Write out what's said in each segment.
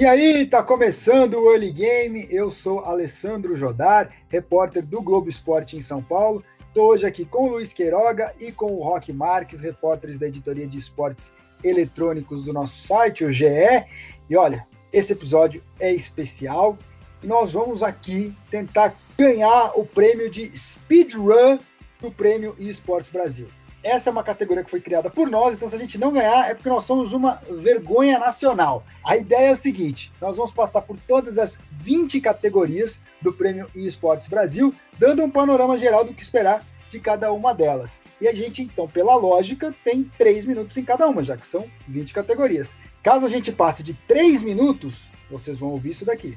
E aí, tá começando o Early Game. Eu sou Alessandro Jodar, repórter do Globo Esporte em São Paulo. Estou hoje aqui com o Luiz Queiroga e com o Roque Marques, repórteres da editoria de esportes eletrônicos do nosso site, o GE. E olha, esse episódio é especial nós vamos aqui tentar ganhar o prêmio de Speedrun do Prêmio eSports Brasil. Essa é uma categoria que foi criada por nós, então se a gente não ganhar é porque nós somos uma vergonha nacional. A ideia é a seguinte: nós vamos passar por todas as 20 categorias do Prêmio eSports Brasil, dando um panorama geral do que esperar de cada uma delas. E a gente, então, pela lógica, tem 3 minutos em cada uma, já que são 20 categorias. Caso a gente passe de 3 minutos, vocês vão ouvir isso daqui.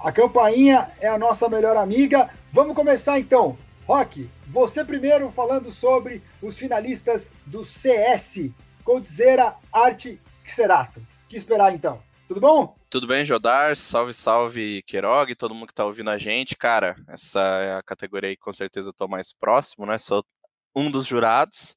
A campainha é a nossa melhor amiga. Vamos começar então. Rock, você primeiro falando sobre os finalistas do CS, Coldzera, Arte Xerato. Que esperar então? Tudo bom? Tudo bem, Jodar? Salve, salve, Queiroga e todo mundo que tá ouvindo a gente. Cara, essa é a categoria aí que com certeza eu tô mais próximo, né? Sou um dos jurados.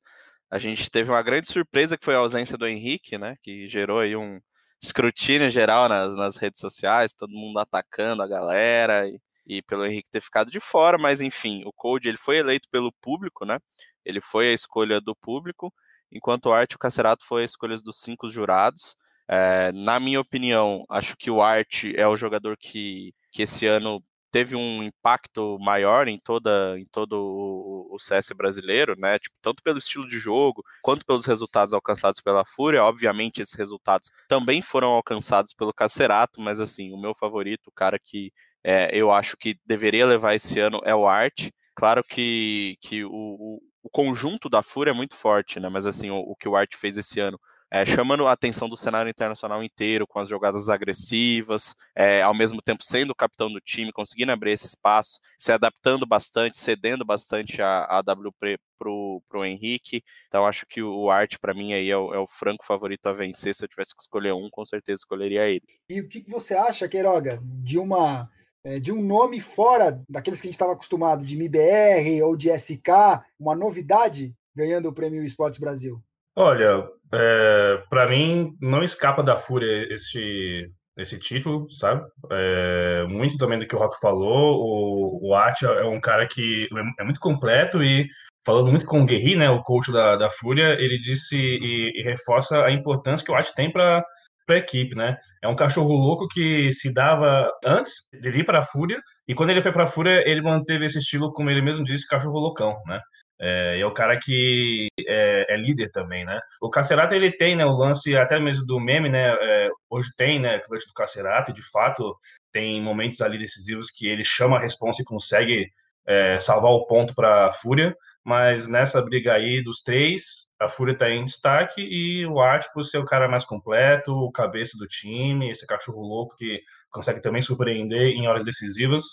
A gente teve uma grande surpresa que foi a ausência do Henrique, né? Que gerou aí um escrutínio geral nas, nas redes sociais, todo mundo atacando a galera e e pelo Henrique ter ficado de fora, mas enfim, o Code ele foi eleito pelo público, né? Ele foi a escolha do público, enquanto o Art e o Cacerato foi a escolha dos cinco jurados. É, na minha opinião, acho que o Art é o jogador que, que esse ano teve um impacto maior em toda em todo o, o CS brasileiro, né? Tipo, tanto pelo estilo de jogo quanto pelos resultados alcançados pela Fúria. Obviamente, esses resultados também foram alcançados pelo Cacerato, mas assim, o meu favorito, o cara que é, eu acho que deveria levar esse ano é o Art. Claro que, que o, o, o conjunto da Fúria é muito forte, né? Mas assim, o, o que o Art fez esse ano é, chamando a atenção do cenário internacional inteiro, com as jogadas agressivas, é, ao mesmo tempo sendo o capitão do time, conseguindo abrir esse espaço, se adaptando bastante, cedendo bastante a, a WP pro, pro Henrique. Então acho que o Art, para mim, aí é o, é o, franco favorito a vencer. Se eu tivesse que escolher um, com certeza escolheria ele. E o que você acha, Queiroga, de uma é, de um nome fora daqueles que a gente estava acostumado, de MIBR ou de SK, uma novidade ganhando o prêmio Esportes Brasil? Olha, é, para mim não escapa da fúria esse, esse título, sabe? É, muito também do que o Rock falou, o, o Atia é um cara que é muito completo e falando muito com o Guerri, né, o coach da, da Fúria, ele disse e, e reforça a importância que o Atia tem para para a equipe, né? É um cachorro louco que se dava antes de ir para a Fúria, e quando ele foi para a Fúria, ele manteve esse estilo, como ele mesmo disse, cachorro loucão, né? É, é o cara que é, é, líder também, né? O Cacerato, ele tem, né, o lance até mesmo do meme, né? É, hoje tem, né, o lance do Cacerato, e de fato tem momentos ali decisivos que ele chama a responsa e consegue é, salvar o ponto para a Fúria, mas nessa briga aí dos três, a Fúria está em destaque e o Art por ser o cara mais completo, o cabeça do time, esse cachorro louco que consegue também surpreender em horas decisivas,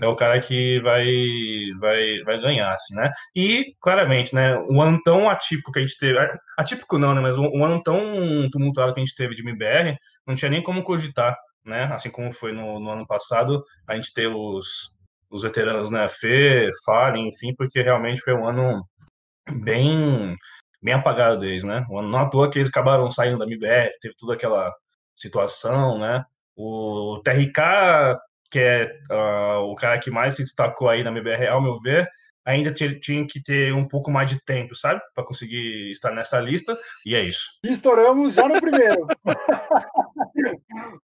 é o cara que vai vai vai ganhar, assim, né? E claramente, né, o ano tão atípico que a gente teve, atípico não, né, mas o ano tão tumultuado que a gente teve de MBR, não tinha nem como cogitar, né? Assim como foi no, no ano passado, a gente ter os os veteranos, né, Fê, Fallen, enfim, porque realmente foi um ano bem bem apagado deles, né? Não à toa que eles acabaram saindo da MBF, teve toda aquela situação, né? O TRK, que é uh, o cara que mais se destacou aí na MBR, ao meu ver, ainda tinha que ter um pouco mais de tempo, sabe? Para conseguir estar nessa lista, e é isso. E estouramos já no primeiro.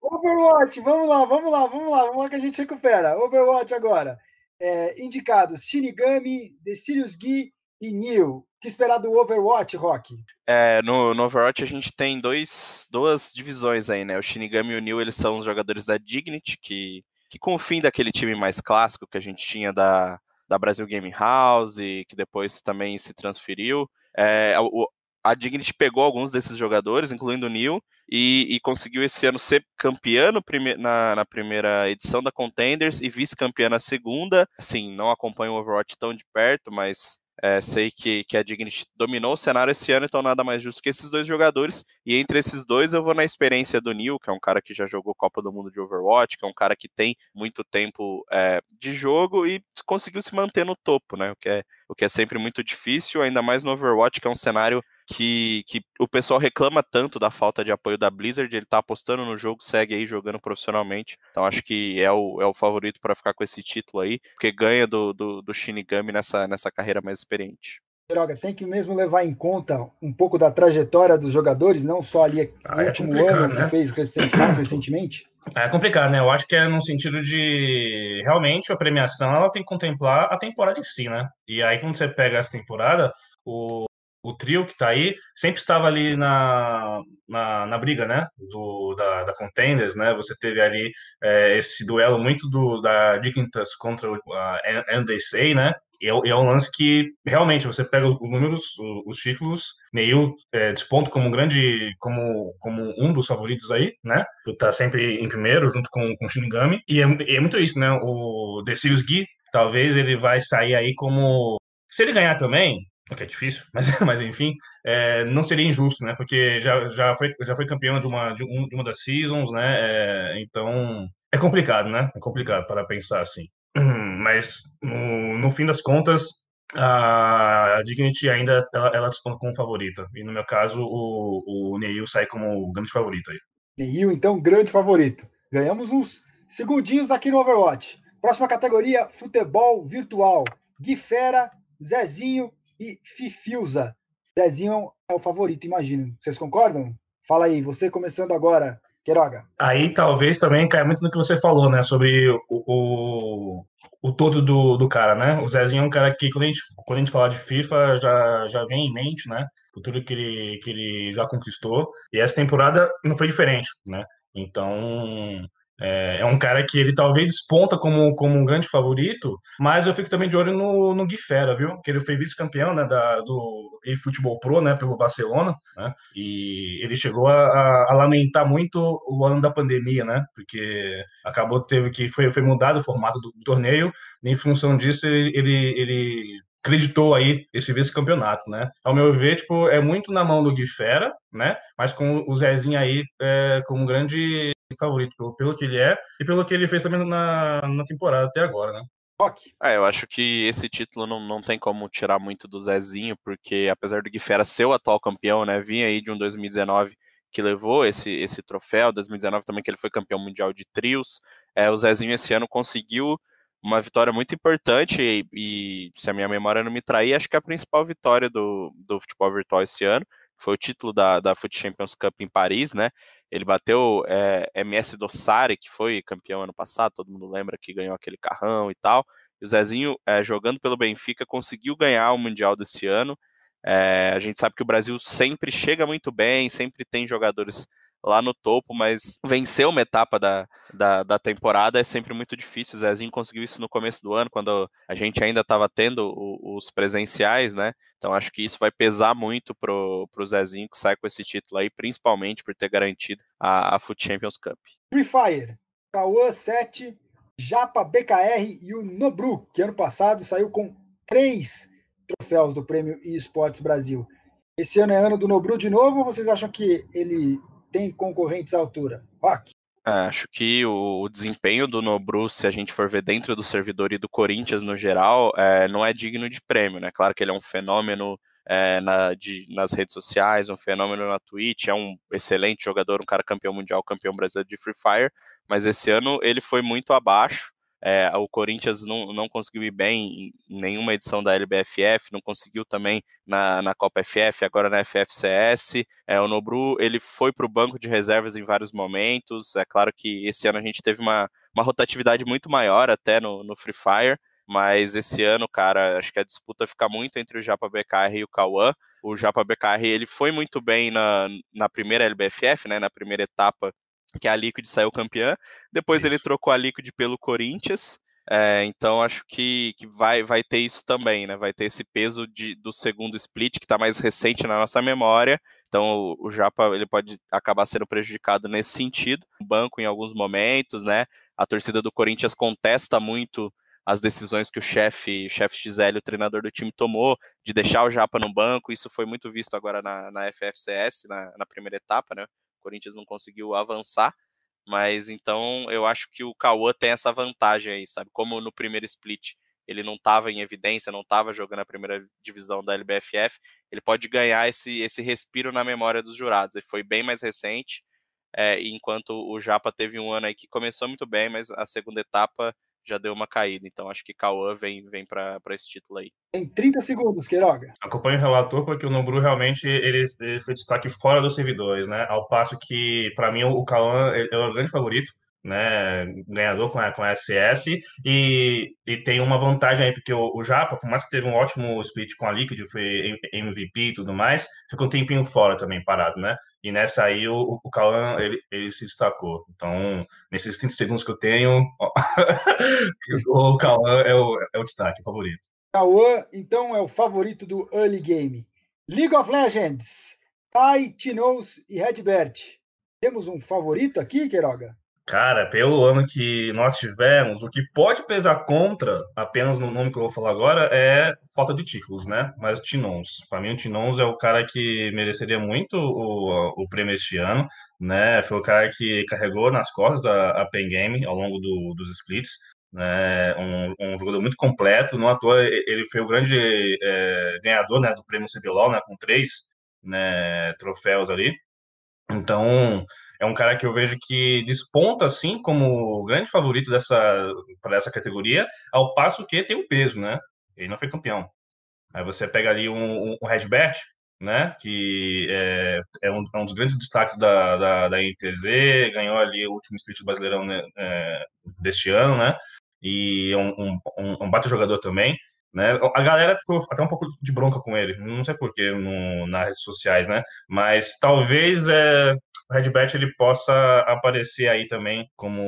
Overwatch, vamos lá, vamos lá, vamos lá, vamos lá que a gente recupera. Overwatch agora. É, indicados Shinigami, The Sirius Gui e Neil que esperar do Overwatch, Rock? É, no, no, Overwatch a gente tem dois, duas divisões aí, né? O Shinigami e o Neil, eles são os jogadores da Dignity, que, que com o fim daquele time mais clássico que a gente tinha da, da Brasil Game House, e que depois também se transferiu, é, o, a Dignity pegou alguns desses jogadores, incluindo o Neil, e, e, conseguiu esse ano ser campeã prime na, na, primeira edição da Contenders e vice-campeã na segunda. Assim, não acompanho o Overwatch tão de perto, mas é, sei que, que a Dignity dominou o cenário esse ano, então nada mais justo que esses dois jogadores. E entre esses dois, eu vou na experiência do Neil, que é um cara que já jogou Copa do Mundo de Overwatch, que é um cara que tem muito tempo é, de jogo e conseguiu se manter no topo, né? O que, é, o que é sempre muito difícil, ainda mais no Overwatch, que é um cenário que, que o pessoal reclama tanto da falta de apoio da Blizzard, ele tá apostando no jogo, segue aí jogando profissionalmente. Então acho que é o, é o favorito para ficar com esse título aí, porque ganha do, do, do Shinigami nessa, nessa carreira mais experiente. Droga, tem que mesmo levar em conta um pouco da trajetória dos jogadores, não só ali ah, o é último ano né? que fez recente, mais recentemente. É complicado, né? Eu acho que é no sentido de realmente a premiação ela tem que contemplar a temporada em si, né? E aí quando você pega essa temporada, o o trio que está aí sempre estava ali na, na, na, briga, né, do, da, da Contenders, né, você teve ali é, esse duelo muito do, da Dignitas contra a NDC, né, e é, é, um lance que realmente você pega os números, os, os títulos, Neil é, desponta como um grande, como, como um dos favoritos aí, né, tá sempre em primeiro junto com o Shinigami, e é, é muito isso, né, o Decius Gui, talvez ele vai sair aí como se ele ganhar também, o que é difícil, mas, mas enfim, é, não seria injusto, né? Porque já, já, foi, já foi campeão de uma, de, um, de uma das seasons, né? É, então é complicado, né? É complicado para pensar assim. Mas no, no fim das contas, a Dignity ainda ela, ela disputa como favorita. E no meu caso, o, o Neil sai como grande favorito aí. Neil, então, grande favorito. Ganhamos uns segundinhos aqui no Overwatch. Próxima categoria: futebol virtual. Gui Fera, Zezinho e Fifiusa. Dezinho é o favorito, imagino. Vocês concordam? Fala aí, você começando agora, Queiroga. Aí talvez também caia muito no que você falou, né? Sobre o, o, o todo do, do cara, né? O Zezinho é um cara que, quando a gente, quando a gente fala de FIFA, já, já vem em mente, né? Por tudo que ele, que ele já conquistou. E essa temporada não foi diferente, né? Então, é, é, um cara que ele talvez desponta como, como um grande favorito, mas eu fico também de olho no, no Gui Fera, viu? Que ele foi vice-campeão né, da, do eFootball Pro, né, pelo Barcelona, né? E ele chegou a, a, lamentar muito o ano da pandemia, né? Porque acabou, teve que, foi, foi mudado o formato do, do torneio, e em função disso ele, ele, ele acreditou aí esse vice-campeonato, né? Ao meu ver, tipo, é muito na mão do Gui Fera, né? Mas com o Zezinho aí é, como grande favorito pelo, pelo que ele é e pelo que ele fez também na, na temporada até agora, né? Rock. É, eu acho que esse título não, não tem como tirar muito do Zezinho, porque apesar do Guifera ser o atual campeão, né, vinha aí de um 2019 que levou esse, esse troféu, 2019 também que ele foi campeão mundial de trios, é, o Zezinho esse ano conseguiu uma vitória muito importante e, e, se a minha memória não me trair, acho que é a principal vitória do, do futebol virtual esse ano, foi o título da, da Foot Champions Cup em Paris, né, ele bateu é, MS Dossari, que foi campeão ano passado, todo mundo lembra que ganhou aquele carrão e tal. E o Zezinho, é, jogando pelo Benfica, conseguiu ganhar o Mundial desse ano. É, a gente sabe que o Brasil sempre chega muito bem, sempre tem jogadores lá no topo, mas vencer uma etapa da, da, da, temporada é sempre muito difícil. O Zezinho conseguiu isso no começo do ano, quando a gente ainda estava tendo os presenciais, né? Então acho que isso vai pesar muito pro, pro Zezinho que sai com esse título aí, principalmente por ter garantido a, a Foot Champions Cup. Free Fire, Cauã 7, Japa BKR e o Nobru, que ano passado saiu com três troféus do Prêmio eSports Brasil. Esse ano é ano do Nobru de novo ou vocês acham que ele tem concorrentes à altura? Rock. É, acho que o, desempenho do Nobru, se a gente for ver dentro do servidor e do Corinthians no geral, é, não é digno de prêmio, né? Claro que ele é um fenômeno é, na, de, nas redes sociais, um fenômeno na Twitch, é um excelente jogador, um cara campeão mundial, campeão brasileiro de Free Fire, mas esse ano ele foi muito abaixo. É, o Corinthians não, não conseguiu ir bem em nenhuma edição da LBFF, não conseguiu também na, na Copa FF, agora na FFCS. É, o Nobru ele foi para o banco de reservas em vários momentos. É claro que esse ano a gente teve uma, uma rotatividade muito maior até no, no Free Fire, mas esse ano, cara, acho que a disputa fica muito entre o Japa BKR e o Cauã. O Japa BKR ele foi muito bem na, na primeira LBFF, né, na primeira etapa que a Liquid saiu campeã. Depois Isso. ele trocou a Liquid pelo Corinthians. É, então acho que, que vai, vai ter isso também, né? Vai ter esse peso de, do segundo split que está mais recente na nossa memória. Então o, o Japa ele pode acabar sendo prejudicado nesse sentido. O banco em alguns momentos, né? A torcida do Corinthians contesta muito as decisões que o chefe, chefe XL, o treinador do time, tomou de deixar o Japa no banco. Isso foi muito visto agora na, na FFCS, na, na primeira etapa, né? Corinthians não conseguiu avançar. Mas então eu acho que o Cauã tem essa vantagem aí, sabe? Como no primeiro split ele não estava em evidência, não estava jogando a primeira divisão da LBFF, ele pode ganhar esse, esse respiro na memória dos jurados. Ele foi bem mais recente, é, enquanto o Japa teve um ano aí que começou muito bem, mas a segunda etapa já deu uma caída. Então acho que Cauã vem, vem para esse título aí. Em 30 segundos, Queiroga. Acompanho o relator porque o Nombru realmente ele, ele foi destaque fora dos servidores, né? Ao passo que, para mim, o Cauã é o grande favorito né, ganhador com a, com a SS, e, e tem uma vantagem aí, porque o, o Japa, por mais que teve um ótimo split com a Liquid, foi MVP e tudo mais, ficou um tempinho fora também, parado, né? E nessa aí o, o Cauã, ele, ele se destacou. Então, nesses 30 segundos que eu tenho, o Cauã é o, é o destaque, o favorito. Cauã, então, é o favorito do early game. League of Legends, Tai, Tinoz e Redbert. Temos um favorito aqui, Queiroga? Cara, pelo ano que nós tivemos, o que pode pesar contra, apenas no nome que eu vou falar agora, é falta de títulos, né? Mas Tinons. Para mim, o Tinons é o cara que mereceria muito o, o prêmio este ano, né? Foi o cara que carregou nas costas a, a Pen Game ao longo do, dos splits. Né? Um, um, jogador muito completo, não à toa ele foi o grande é, ganhador né, do prêmio CBLOL, né, com três né, troféus ali. Então, é um cara que eu vejo que desponta assim como grande favorito dessa para essa categoria, ao passo que tem um peso, né? Ele não foi campeão. Aí você pega ali um, um, Redbert, né? Que é, é, um, é, um, dos grandes destaques da, da, da NTZ, ganhou ali o último split brasileirão né, é, deste ano, né? E é um, um, um bate jogador também. Né? A galera ficou até um pouco de bronca com ele, não sei porquê nas redes sociais, né? Mas talvez é, o Redbert ele possa aparecer aí também como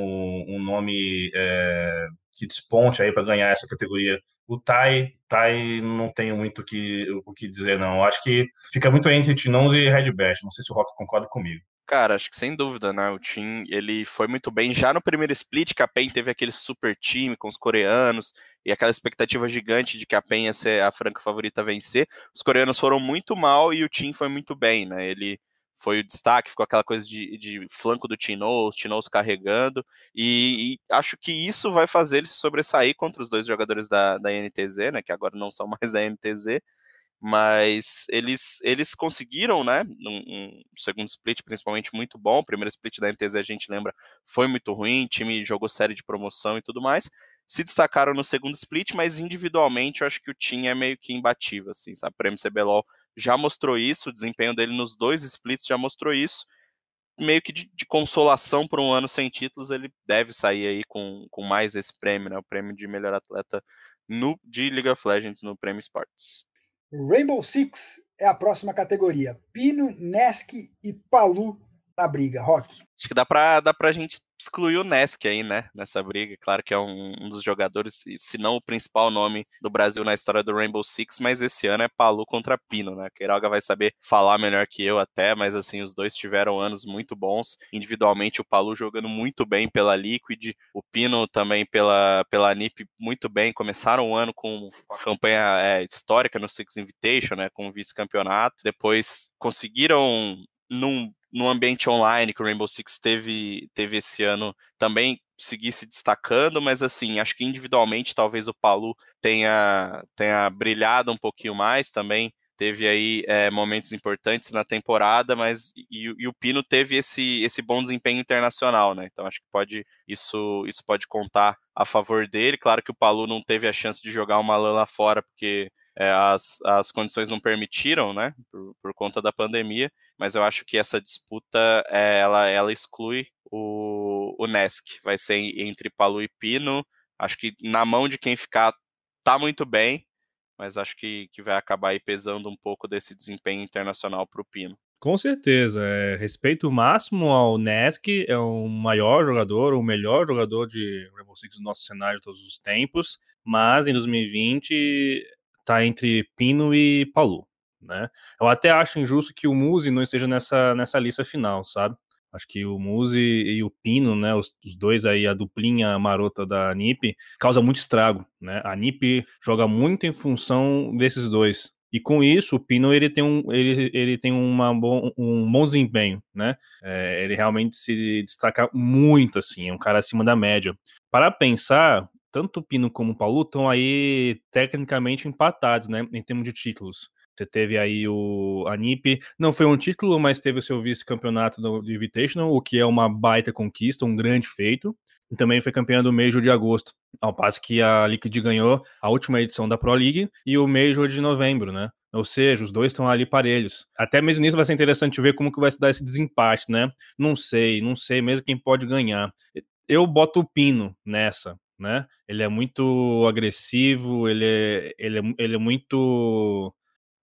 um nome é, que desponte aí para ganhar essa categoria. O Tai, Tai não tenho muito que, o que dizer, não. Acho que fica muito entre Tinons e Redbert. Não sei se o Rock concorda comigo. Cara, acho que sem dúvida, né? O Tim, ele foi muito bem. Já no primeiro split, que a PEN teve aquele super time com os coreanos e aquela expectativa gigante de que a PEN ia ser a franca favorita a vencer. Os coreanos foram muito mal e o Tim foi muito bem, né? Ele foi o destaque, ficou aquela coisa de, de flanco do Tino, os Tinos carregando, e, e, acho que isso vai fazer ele se sobressair contra os dois jogadores da, da NTZ, né, que agora não são mais da NTZ, mas eles, eles conseguiram, né, um, um, segundo split principalmente muito bom, o primeiro split da NTZ a gente lembra foi muito ruim, time jogou série de promoção e tudo mais, se destacaram no segundo split, mas individualmente eu acho que o time é meio que imbatível, assim, sabe, Prêmio CBLOL já mostrou isso, o desempenho dele nos dois splits já mostrou isso. Meio que de, de consolação por um ano sem títulos, ele deve sair aí com, com mais esse prêmio, né? O prêmio de melhor atleta no, de League of Legends no Prêmio Sports. Rainbow Six é a próxima categoria. Pino, Nesk e Palu na briga. Rock. Acho que dá pra, dá pra gente excluir o Nesk aí, né, nessa briga. Claro que é um, um, dos jogadores, se não o principal nome do Brasil na história do Rainbow Six, mas esse ano é Palu contra Pino, né? Queiroga vai saber falar melhor que eu até, mas assim, os dois tiveram anos muito bons. Individualmente, o Palu jogando muito bem pela Liquid, o Pino também pela, pela NiP muito bem. Começaram o ano com uma campanha é, histórica no Six Invitation, né, com vice-campeonato. Depois conseguiram num no ambiente online que o Rainbow Six teve, teve esse ano também seguir se destacando, mas assim, acho que individualmente talvez o Paulo tenha, tenha brilhado um pouquinho mais também. Teve aí é, momentos importantes na temporada, mas e, e, o Pino teve esse, esse bom desempenho internacional, né? Então acho que pode isso, isso pode contar a favor dele. Claro que o Palu não teve a chance de jogar uma lã lá fora, porque é, as, as condições não permitiram, né? Por, por conta da pandemia mas eu acho que essa disputa é, ela, ela exclui o, o. Vai ser entre Palu e Pino. Acho que na mão de quem ficar tá muito bem, mas acho que, que vai acabar aí pesando um pouco desse desempenho internacional para o Pino. Com certeza. É, respeito máximo ao Nesk, é o maior jogador, o melhor jogador de Rainbow Six do nosso cenário de todos os tempos, mas em 2020 tá entre Pino e Palu, né? Eu até acho injusto que o Muzi não esteja nessa, nessa lista final, sabe? Acho que o Muzi e o Pino, né, os, os, dois aí, a duplinha marota da NiP, causa muito estrago, né? A NiP joga muito em função desses dois. E com isso, o Pino ele tem um, ele, ele tem uma bom, um bom desempenho, né? É, ele realmente se destaca muito, assim, é um cara acima da média. Para pensar, tanto o Pino como o Paulo estão aí tecnicamente empatados, né, em termos de títulos. Você teve aí o a NiP, não foi um título, mas teve o seu vice-campeonato do Invitational, o que é uma baita conquista, um grande feito. E também foi campeã do Major de agosto, ao passo que a Liquid ganhou a última edição da Pro League e o Major de novembro, né? Ou seja, os dois estão ali parelhos. Até mesmo nisso vai ser interessante ver como que vai se dar esse desempate, né? Não sei, não sei mesmo quem pode ganhar. Eu boto o Pino nessa, né? Ele é muito agressivo, ele é, ele é, ele é muito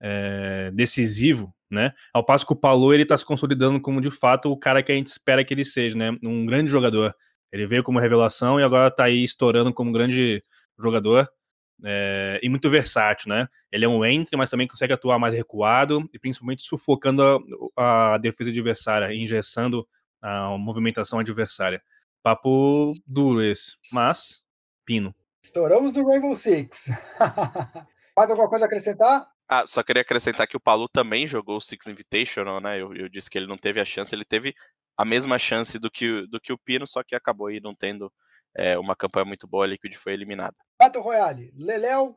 é, decisivo, né? Ao passo que o Paulo ele está se consolidando como de fato o cara que a gente espera que ele seja, né? Um grande jogador. Ele veio como revelação e agora está aí estourando como grande jogador é, e muito versátil, né? Ele é um entre, mas também consegue atuar mais recuado e principalmente sufocando a, a defesa adversária, engessando a movimentação adversária. Papo duro esse, mas pino. Estouramos do Rainbow Six. Mais alguma coisa a acrescentar? Ah, só queria acrescentar que o Palu também jogou o Six Invitational, né? Eu, eu, disse que ele não teve a chance, ele teve a mesma chance do que, do que o Pino, só que acabou aí não tendo é, uma campanha muito boa, a Liquid foi eliminada. Battle Royale, Leléo,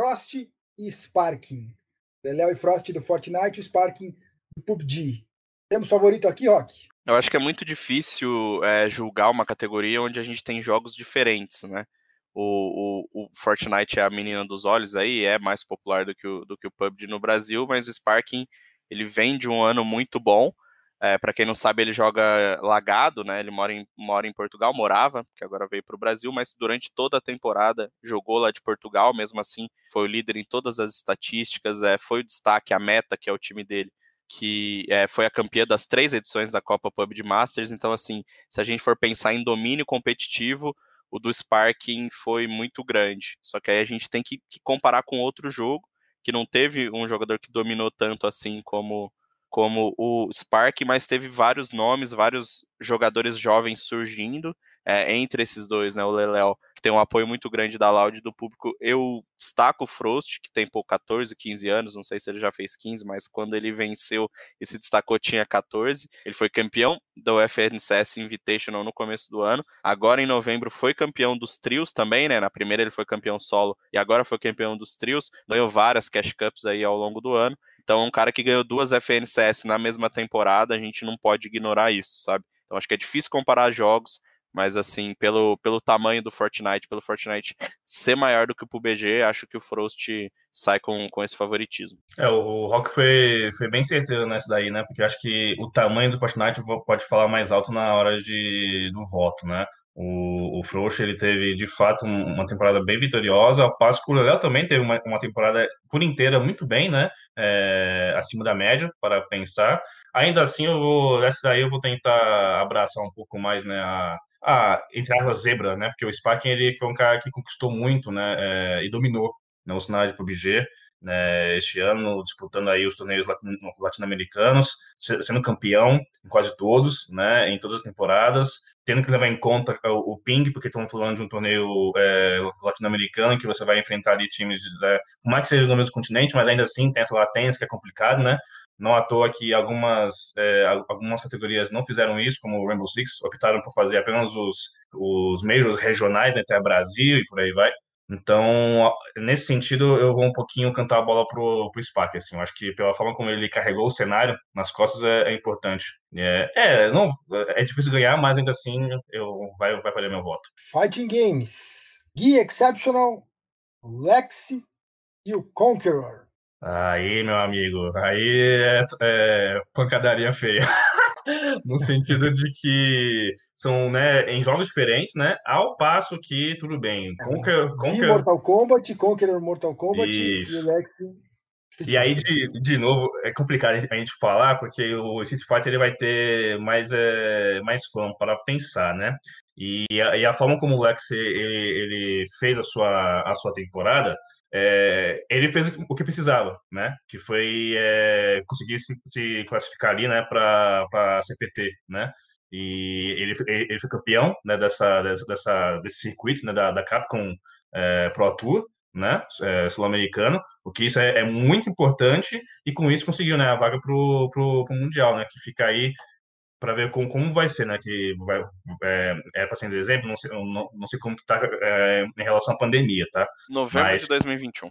Frost e Sparking. Leléo e Frost do Fortnite, o Sparking do PUBG. Temos favorito aqui, Rock? Eu acho que é muito difícil é, julgar uma categoria onde a gente tem jogos diferentes, né? O, o, o, Fortnite é a menina dos olhos aí, é mais popular do que o, do que o PUBG no Brasil, mas o Sparking ele vem de um ano muito bom. É, para quem não sabe, ele joga lagado, né? Ele mora em, mora em Portugal, morava, que agora veio para o Brasil, mas durante toda a temporada jogou lá de Portugal, mesmo assim foi o líder em todas as estatísticas, é, foi o destaque, a meta, que é o time dele, que é, foi a campeã das três edições da Copa PUBG Masters. Então, assim, se a gente for pensar em domínio competitivo, o do Sparking foi muito grande. Só que aí a gente tem que, que, comparar com outro jogo, que não teve um jogador que dominou tanto assim como, como o Spark, mas teve vários nomes, vários jogadores jovens surgindo é, entre esses dois, né? O Leléo, que tem um apoio muito grande da Loud do público. Eu destaco o Frost, que tem por 14, 15 anos, não sei se ele já fez 15, mas quando ele venceu e se destacou tinha 14. Ele foi campeão do FNCS Invitational no começo do ano. Agora em novembro foi campeão dos trios também, né? Na primeira ele foi campeão solo e agora foi campeão dos trios. Ganhou várias Cash Cups aí ao longo do ano. Então, é um cara que ganhou duas FNCS na mesma temporada, a gente não pode ignorar isso, sabe? Então, acho que é difícil comparar jogos, mas assim, pelo, pelo tamanho do Fortnite, pelo Fortnite ser maior do que o PUBG, acho que o Frost sai com, com esse favoritismo. É, o Rock foi, foi bem certeiro nessa daí, né? Porque acho que o tamanho do Fortnite pode falar mais alto na hora de, do voto, né? O, o Frost, ele teve, de fato, uma temporada bem vitoriosa, ao passo que o também teve uma, uma temporada por inteira muito bem, né? É, acima da média, para pensar. Ainda assim, eu vou, essa daí eu vou tentar abraçar um pouco mais, né, a, a, entre aspas, zebra, né? Porque o Sparking ele foi um cara que conquistou muito, né? É, e dominou né, o cenário de PUBG, né? Este ano disputando aí os torneios latino-americanos, sendo campeão em quase todos, né? Em todas as temporadas, tendo que levar em conta o, ping, porque estamos falando de um torneio é, latino-americano que você vai enfrentar ali times, é, por mais que seja do mesmo continente, mas ainda assim tem essa latência que é complicado, né? Não à toa que algumas, é, algumas categorias não fizeram isso, como o Rainbow Six, optaram por fazer apenas os, os majors regionais, né, até Brasil e por aí vai. Então, nesse sentido, eu vou um pouquinho cantar a bola pro, pro Spark, assim. Eu acho que pela forma como ele carregou o cenário nas costas é, é importante. É, é, não, é difícil ganhar, mas ainda assim eu vai, vai valer meu voto. Fighting Games. Gui Exceptional, Lexi e o Conqueror. Aí, meu amigo, aí é, é pancadaria feia. no sentido de que são né, em jogos diferentes, né? Ao passo que, tudo bem, Conquer... Conquer... Mortal Kombat, Conqueror Mortal Kombat Isso. e Lex E aí, de, de novo, é complicado a gente falar, porque o Street Fighter ele vai ter mais, é, mais fã para pensar, né? E a, e a, forma como o Lex ele, ele, fez a sua, a sua temporada, é, ele fez o que precisava, né? Que foi é, conseguir se, se, classificar ali, né, para a CPT, né? E ele, ele foi campeão né, dessa, dessa, desse circuito né, da, da Capcom é, Pro Tour, né, é, sul-americano, o que isso é, é, muito importante, e com isso conseguiu né, a vaga para o Mundial, né, que fica aí para ver como, como vai ser, né, que vai, é, é para ser em dezembro, não sei, não, não sei como está é, em relação à pandemia, tá? Novembro Mas... de 2021.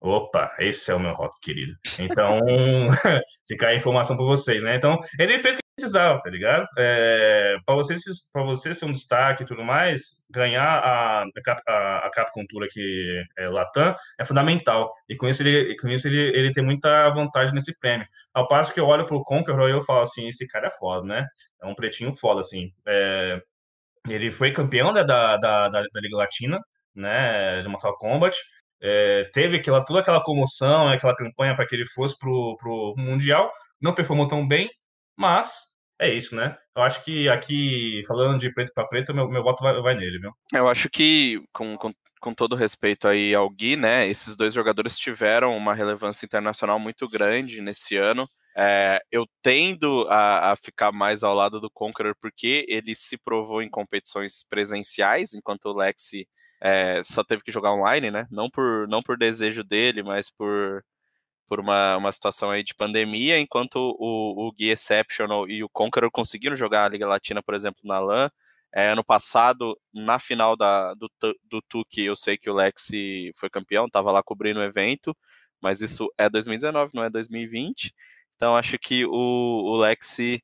Opa, esse é o meu rock, querido. Então, fica a informação para vocês, né? Então, ele fez precisava, tá ligado? É, para você, você ser um destaque e tudo mais, ganhar a, a, a Capcom Tour aqui, é, Latam, é fundamental. E com isso, ele, com isso ele, ele tem muita vantagem nesse prêmio. Ao passo que eu olho pro Conqueror e eu falo assim, esse cara é foda, né? É um pretinho foda, assim. É, ele foi campeão né, da, da, da, da Liga Latina, né, de Mortal Kombat. É, teve aquela, toda aquela comoção, aquela campanha para que ele fosse pro, pro Mundial, não performou tão bem, mas é isso, né? Eu acho que aqui, falando de preto para preto, meu, meu voto vai, vai nele, viu? Eu acho que, com, com, com todo respeito aí ao Gui, né, esses dois jogadores tiveram uma relevância internacional muito grande nesse ano. É, eu tendo a, a, ficar mais ao lado do Conqueror porque ele se provou em competições presenciais, enquanto o Lexi é, só teve que jogar online, né? Não por, não por desejo dele, mas por por uma, uma situação aí de pandemia, enquanto o, o Gui Exceptional e o Conqueror conseguiram jogar a Liga Latina, por exemplo, na LAN. É, ano passado, na final da, do, do TUC, eu sei que o Lexi foi campeão, estava lá cobrindo o evento, mas isso é 2019, não é 2020. Então acho que o, o Lexi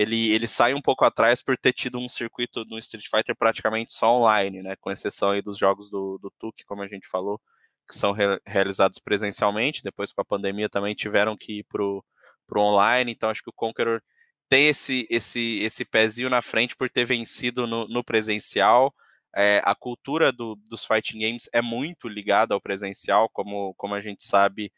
ele, ele sai um pouco atrás por ter tido um circuito no Street Fighter praticamente só online, né? Com exceção aí dos jogos do, do TUC, como a gente falou, que são re realizados presencialmente, depois com a pandemia também tiveram que ir para o online, então acho que o Conqueror tem esse, esse, esse pezinho na frente por ter vencido no, no presencial. É, a cultura do, dos fighting games é muito ligada ao presencial, como, como a gente sabe,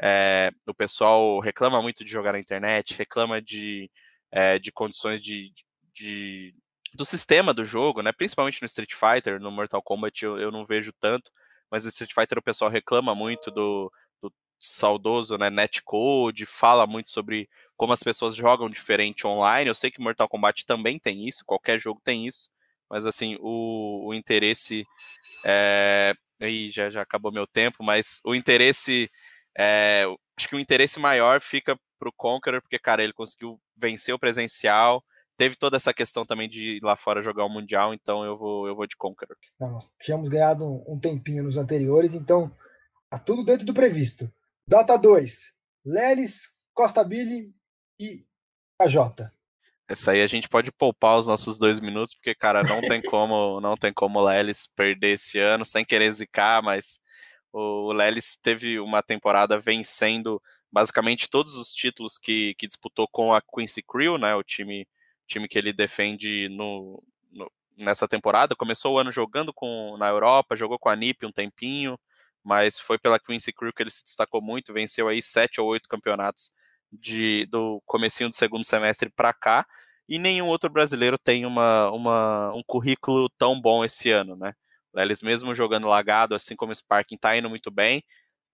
é, o pessoal reclama muito de jogar na internet, reclama de, é, de condições de, de, do sistema do jogo, né? principalmente no Street Fighter, no Mortal Kombat eu, eu não vejo tanto, mas no Street Fighter o pessoal reclama muito do, do saudoso né, netcode, fala muito sobre como as pessoas jogam diferente online. Eu sei que Mortal Kombat também tem isso, qualquer jogo tem isso, mas assim, o, o interesse. É... Aí já, já acabou meu tempo, mas o interesse. É... Acho que o interesse maior fica pro Conqueror, porque, cara, ele conseguiu vencer o presencial, teve toda essa questão também de ir lá fora jogar o Mundial, então eu vou, eu vou de Conqueror. Não, nós tínhamos ganhado um, um, tempinho nos anteriores, então tá tudo dentro do previsto. Dota 2, Lelis, Costa Billy e AJ. Essa aí a gente pode poupar os nossos dois minutos, porque, cara, não tem como não tem como o Lelis perder esse ano, sem querer zicar, mas o Lelis teve uma temporada vencendo basicamente todos os títulos que, que disputou com a Quincy Crew, né, o time time que ele defende no, no, nessa temporada. Começou o ano jogando com, na Europa, jogou com a NIP um tempinho, mas foi pela Quincy Crew que ele se destacou muito, venceu aí sete ou oito campeonatos de, do comecinho do segundo semestre para cá, e nenhum outro brasileiro tem uma, uma, um currículo tão bom esse ano, né? Eles mesmo jogando lagado, assim como o Sparking, tá indo muito bem,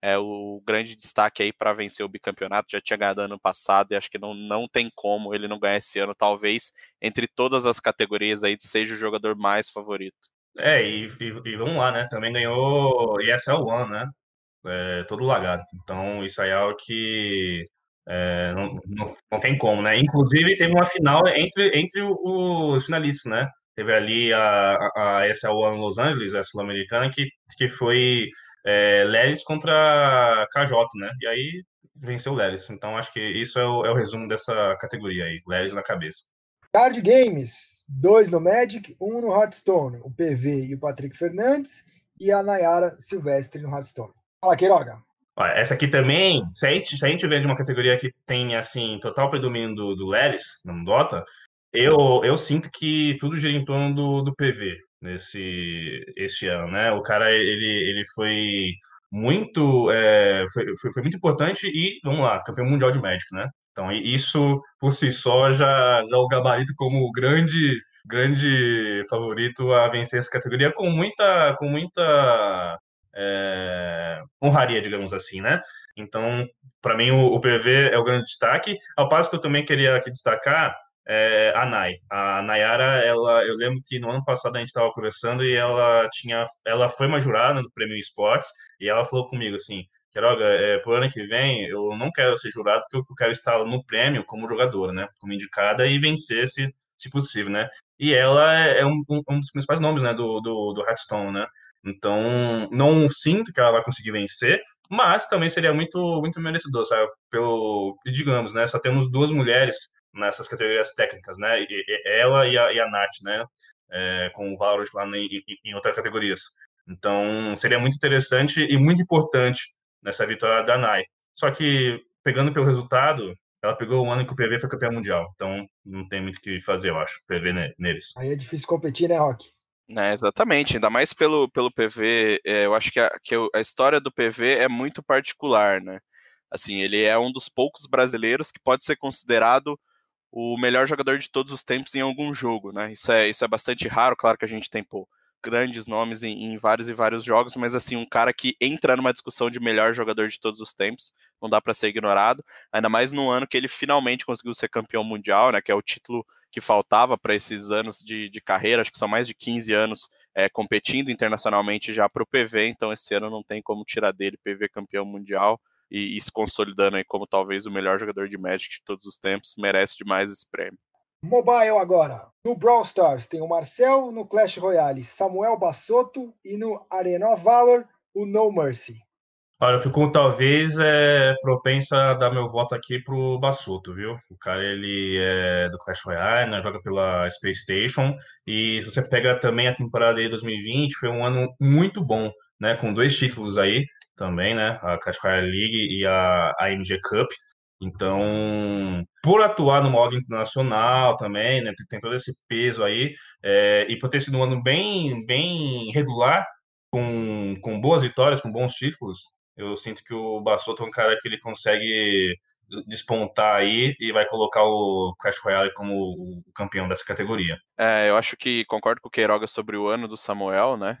é o grande destaque aí para vencer o bicampeonato. Já tinha ganhado ano passado e acho que não, não tem como ele não ganhar esse ano. Talvez entre todas as categorias aí seja o jogador mais favorito. É, e, e, e vamos lá, né? Também ganhou ESL One, né? É, todo lagado. Então isso aí é algo que é, não, não, não, tem como, né? Inclusive teve uma final entre, entre os finalistas, né? Teve ali a, a, a ESL One Los Angeles, a sul-americana, que, que foi é, Lelis contra KJ, né? E aí venceu o Lelis. Então acho que isso é o, é o resumo dessa categoria aí, Lelis na cabeça. Card Games, dois no Magic, um no Hearthstone, o PV e o Patrick Fernandes, e a Nayara Silvestre no Hearthstone. Fala, Queiroga. Essa aqui também, se a, gente, se a gente vê de uma categoria que tem, assim, total predomínio do, do Lelis, no Dota, eu, eu sinto que tudo gira em torno do, do PV nesse este ano, né? O cara ele, ele foi muito é, foi, foi, foi, muito importante e vamos lá, campeão mundial de Magic, né? Então isso por si só já já o gabarito como grande grande favorito a vencer essa categoria com muita com muita é, honraria, digamos assim, né? Então, para mim, o, o, PV é o grande destaque. Ao passo que eu também queria aqui destacar é, a Nay. A Nayara, ela, eu lembro que no ano passado a gente estava conversando e ela tinha, ela foi uma jurada do Prêmio Esportes e ela falou comigo assim, Queiroga, é, pro ano que vem eu não quero ser jurado porque eu quero estar no prêmio como jogadora, né? Como indicada e vencer se, se possível, né? E ela é um, um dos principais nomes, né? Do, do, do Hearthstone, né? Então, não sinto que ela vai conseguir vencer, mas também seria muito, muito merecedor, sabe? Pelo, digamos, né? Só temos duas mulheres nessas categorias técnicas, né? Ela e a, e a Nath, né? É, com o Valorant lá em, em outras categorias. Então, seria muito interessante e muito importante nessa vitória da Nai. Só que, pegando pelo resultado, ela pegou o ano que o PV foi campeão mundial. Então, não tem muito o que fazer, eu acho, PV neles. Aí é difícil competir, né, Rock? É, exatamente, ainda mais pelo, pelo PV, é, eu acho que, a, que a história do PV é muito particular, né? Assim, ele é um dos poucos brasileiros que pode ser considerado o melhor jogador de todos os tempos em algum jogo, né? Isso é, isso é bastante raro, claro que a gente tem pô, grandes nomes em, em, vários e vários jogos, mas assim, um cara que entra numa discussão de melhor jogador de todos os tempos, não dá para ser ignorado, ainda mais no ano que ele finalmente conseguiu ser campeão mundial, né? Que é o título que faltava para esses anos de, de, carreira, acho que são mais de 15 anos é, competindo internacionalmente já para o PV, então esse ano não tem como tirar dele PV campeão mundial e, e, se consolidando aí como talvez o melhor jogador de Magic de todos os tempos, merece demais esse prêmio. Mobile agora. No Brawl Stars tem o Marcel, no Clash Royale Samuel Bassotto e no Arena of Valor o No Mercy. Olha, eu fico talvez é, propenso a dar meu voto aqui pro Bassoto, viu? O cara, ele é do Clash Royale, né? joga pela Space Station, e se você pega também a temporada de 2020, foi um ano muito bom, né? Com dois títulos aí também, né? A Royale League e a, a MG Cup. Então, por atuar no modo internacional também, né? Tem, tem todo esse peso aí, é, e por ter sido um ano bem, bem regular, com, com boas vitórias, com bons títulos, eu sinto que o Bassotto é um cara que ele consegue despontar aí e vai colocar o Clash Royale como o campeão dessa categoria. É, eu acho que concordo com o Queiroga sobre o ano do Samuel, né?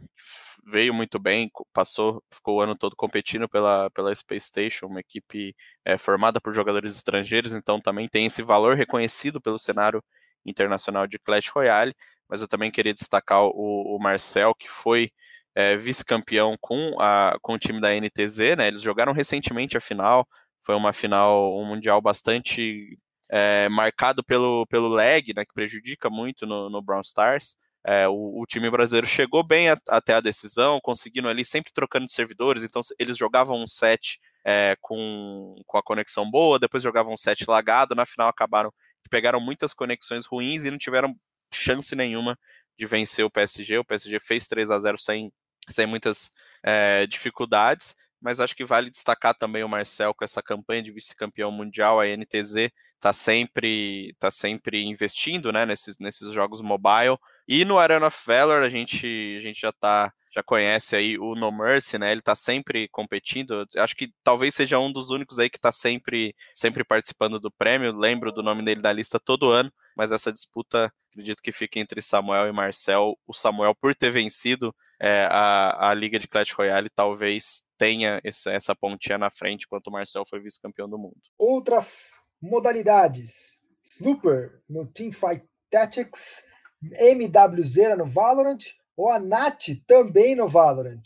Veio muito bem, passou, ficou o ano todo competindo pela, pela Space Station, uma equipe é, formada por jogadores estrangeiros, então também tem esse valor reconhecido pelo cenário internacional de Clash Royale. Mas eu também queria destacar o, o Marcel, que foi é, vice-campeão com, a, com o time da NTZ, né? Eles jogaram recentemente a final, foi uma final, um mundial bastante é, marcado pelo, pelo lag, né? Que prejudica muito no, no Brown Stars. É, o, o, time brasileiro chegou bem a, até a decisão, conseguindo ali sempre trocando de servidores, então eles jogavam um set é, com, com a conexão boa, depois jogavam um set lagado, na final acabaram pegaram muitas conexões ruins e não tiveram chance nenhuma de vencer o PSG. O PSG fez 3 a 0 sem sem muitas é, dificuldades, mas acho que vale destacar também o Marcel com essa campanha de vice-campeão mundial, a NTZ está sempre, tá sempre investindo né, nesses, nesses jogos mobile. E no Arena of Valor a gente, a gente já tá, já conhece aí o No Mercy, né? Ele está sempre competindo. Acho que talvez seja um dos únicos aí que está sempre, sempre participando do prêmio. Lembro do nome dele da lista todo ano, mas essa disputa acredito que fica entre Samuel e Marcel. O Samuel, por ter vencido é, a, a Liga de Clash Royale talvez tenha essa, essa pontinha na frente, enquanto o Marcel foi vice-campeão do mundo. Outras modalidades: Slooper no Teamfight Tactics, MWZ no Valorant ou a NAT também no Valorant?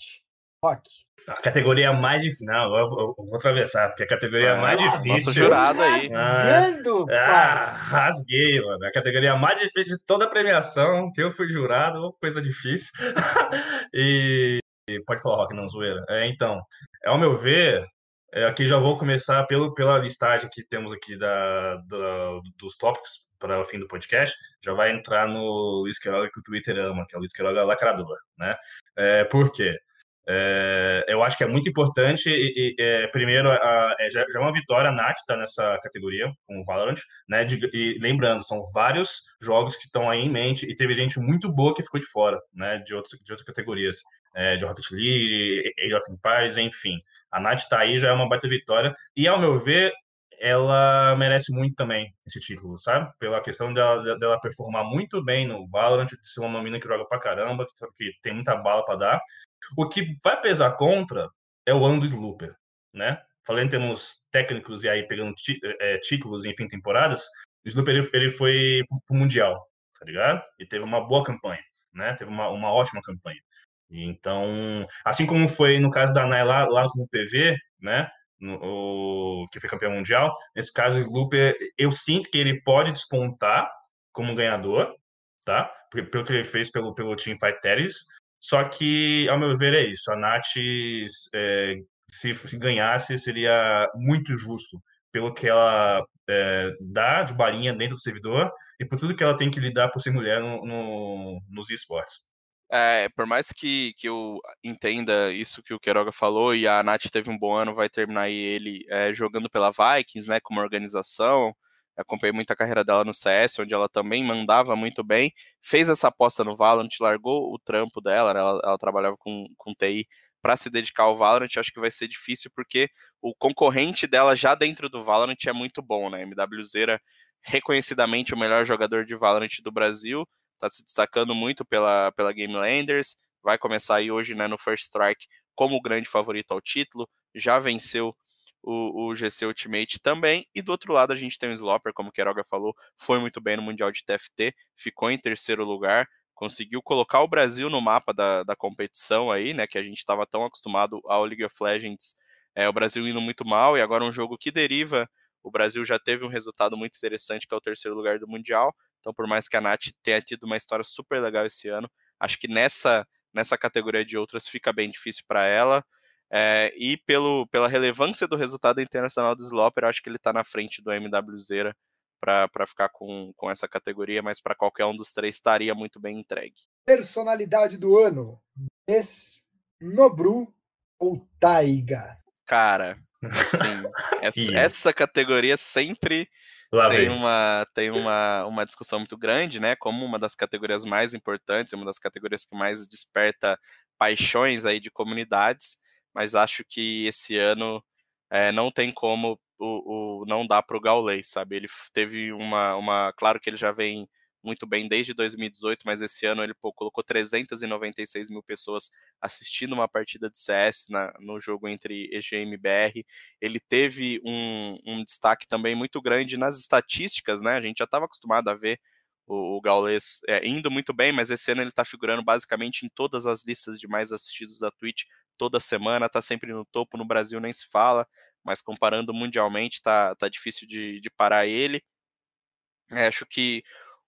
Rock. A categoria mais difícil. Não, eu, eu, vou atravessar, porque a categoria ah, mais difícil. Nosso jurado aí. Rasgando, ah, ah, rasguei, mano. A categoria mais difícil de toda a premiação, que eu fui jurado, coisa difícil. e, Pode falar, Rock, não, zoeira. É, então, ao meu ver, é, aqui já vou começar pelo, pela listagem que temos aqui da, da dos tópicos para o fim do podcast, já vai entrar no Luiz Queiroga que o Twitter ama, que é o Luiz Queiroga lacrador, né? É, por quê? É, eu acho que é muito importante. E, e é, primeiro, a, é, já, já, é uma vitória, a Nath está nessa categoria, com o Valorant, né? De, e lembrando, são vários jogos que estão aí em mente e teve gente muito boa que ficou de fora, né? De, outros, de outras categorias. É, de Rocket League, Age of Empires, enfim. A Nath tá aí, já é uma baita vitória. E, ao meu ver, ela merece muito também esse título, sabe? Pela questão dela, dela performar muito bem no Valorant, de ser uma menina que joga pra caramba, que, tem muita bala para dar. O que vai pesar contra é o ano do Slooper, né? Falando em termos técnicos e aí pegando é, títulos em fim de temporadas, o Slooper ele, ele foi pro Mundial, tá ligado? E teve uma boa campanha, né? Teve uma, uma ótima campanha. Então, assim como foi no caso da Nai lá, lá PV, né? No, o, que foi campeão mundial. Nesse caso, o Slooper, eu sinto que ele pode despontar como ganhador, tá? Pelo que ele fez pelo, pelo Team Fight Tennis. Só que, ao meu ver, é isso. A Nath, é, se, se, ganhasse, seria muito justo pelo que ela é, dá de balinha dentro do servidor e por tudo que ela tem que lidar por ser mulher no, no, nos esportes. É, por mais que, que eu entenda isso que o Queiroga falou e a Nath teve um bom ano, vai terminar ele é, jogando pela Vikings, né, como organização. Acompanhei muito a carreira dela no CS, onde ela também mandava muito bem. Fez essa aposta no Valorant, largou o trampo dela, ela, ela trabalhava com, com TI para se dedicar ao Valorant. Acho que vai ser difícil porque o concorrente dela já dentro do Valorant é muito bom, né? MWZera, reconhecidamente o melhor jogador de Valorant do Brasil está se destacando muito pela, pela Game Landers, vai começar aí hoje né, no First Strike como o grande favorito ao título, já venceu o, o, GC Ultimate também, e do outro lado a gente tem o Slopper, como o Queiroga falou, foi muito bem no Mundial de TFT, ficou em terceiro lugar, conseguiu colocar o Brasil no mapa da, da competição aí, né, que a gente estava tão acostumado ao League of Legends, é, o Brasil indo muito mal, e agora um jogo que deriva, o Brasil já teve um resultado muito interessante, que é o terceiro lugar do Mundial, então, por mais que a Nath tenha tido uma história super legal esse ano, acho que nessa, nessa categoria de outras fica bem difícil para ela. É, e pelo, pela relevância do resultado internacional do Slopper, acho que ele está na frente do MWZera para ficar com, com essa categoria, mas para qualquer um dos três estaria muito bem entregue. Personalidade do ano: Nobru ou Taiga? Cara, assim, essa, essa categoria sempre Lá tem uma tem uma, uma discussão muito grande, né? Como uma das categorias mais importantes, uma das categorias que mais desperta paixões aí de comunidades, mas acho que esse ano é, não tem como o, o não dar para o Gaulês, sabe? Ele teve uma, uma, claro que ele já vem muito bem desde 2018, mas esse ano ele pô, colocou 396 mil pessoas assistindo uma partida de CS na, no jogo entre EGM e BR. Ele teve um, um, destaque também muito grande nas estatísticas, né? A gente já estava acostumado a ver o, o Gaules é, indo muito bem, mas esse ano ele está figurando basicamente em todas as listas de mais assistidos da Twitch toda semana, está sempre no topo, no Brasil nem se fala, mas comparando mundialmente, tá, tá difícil de, de parar ele. É, acho que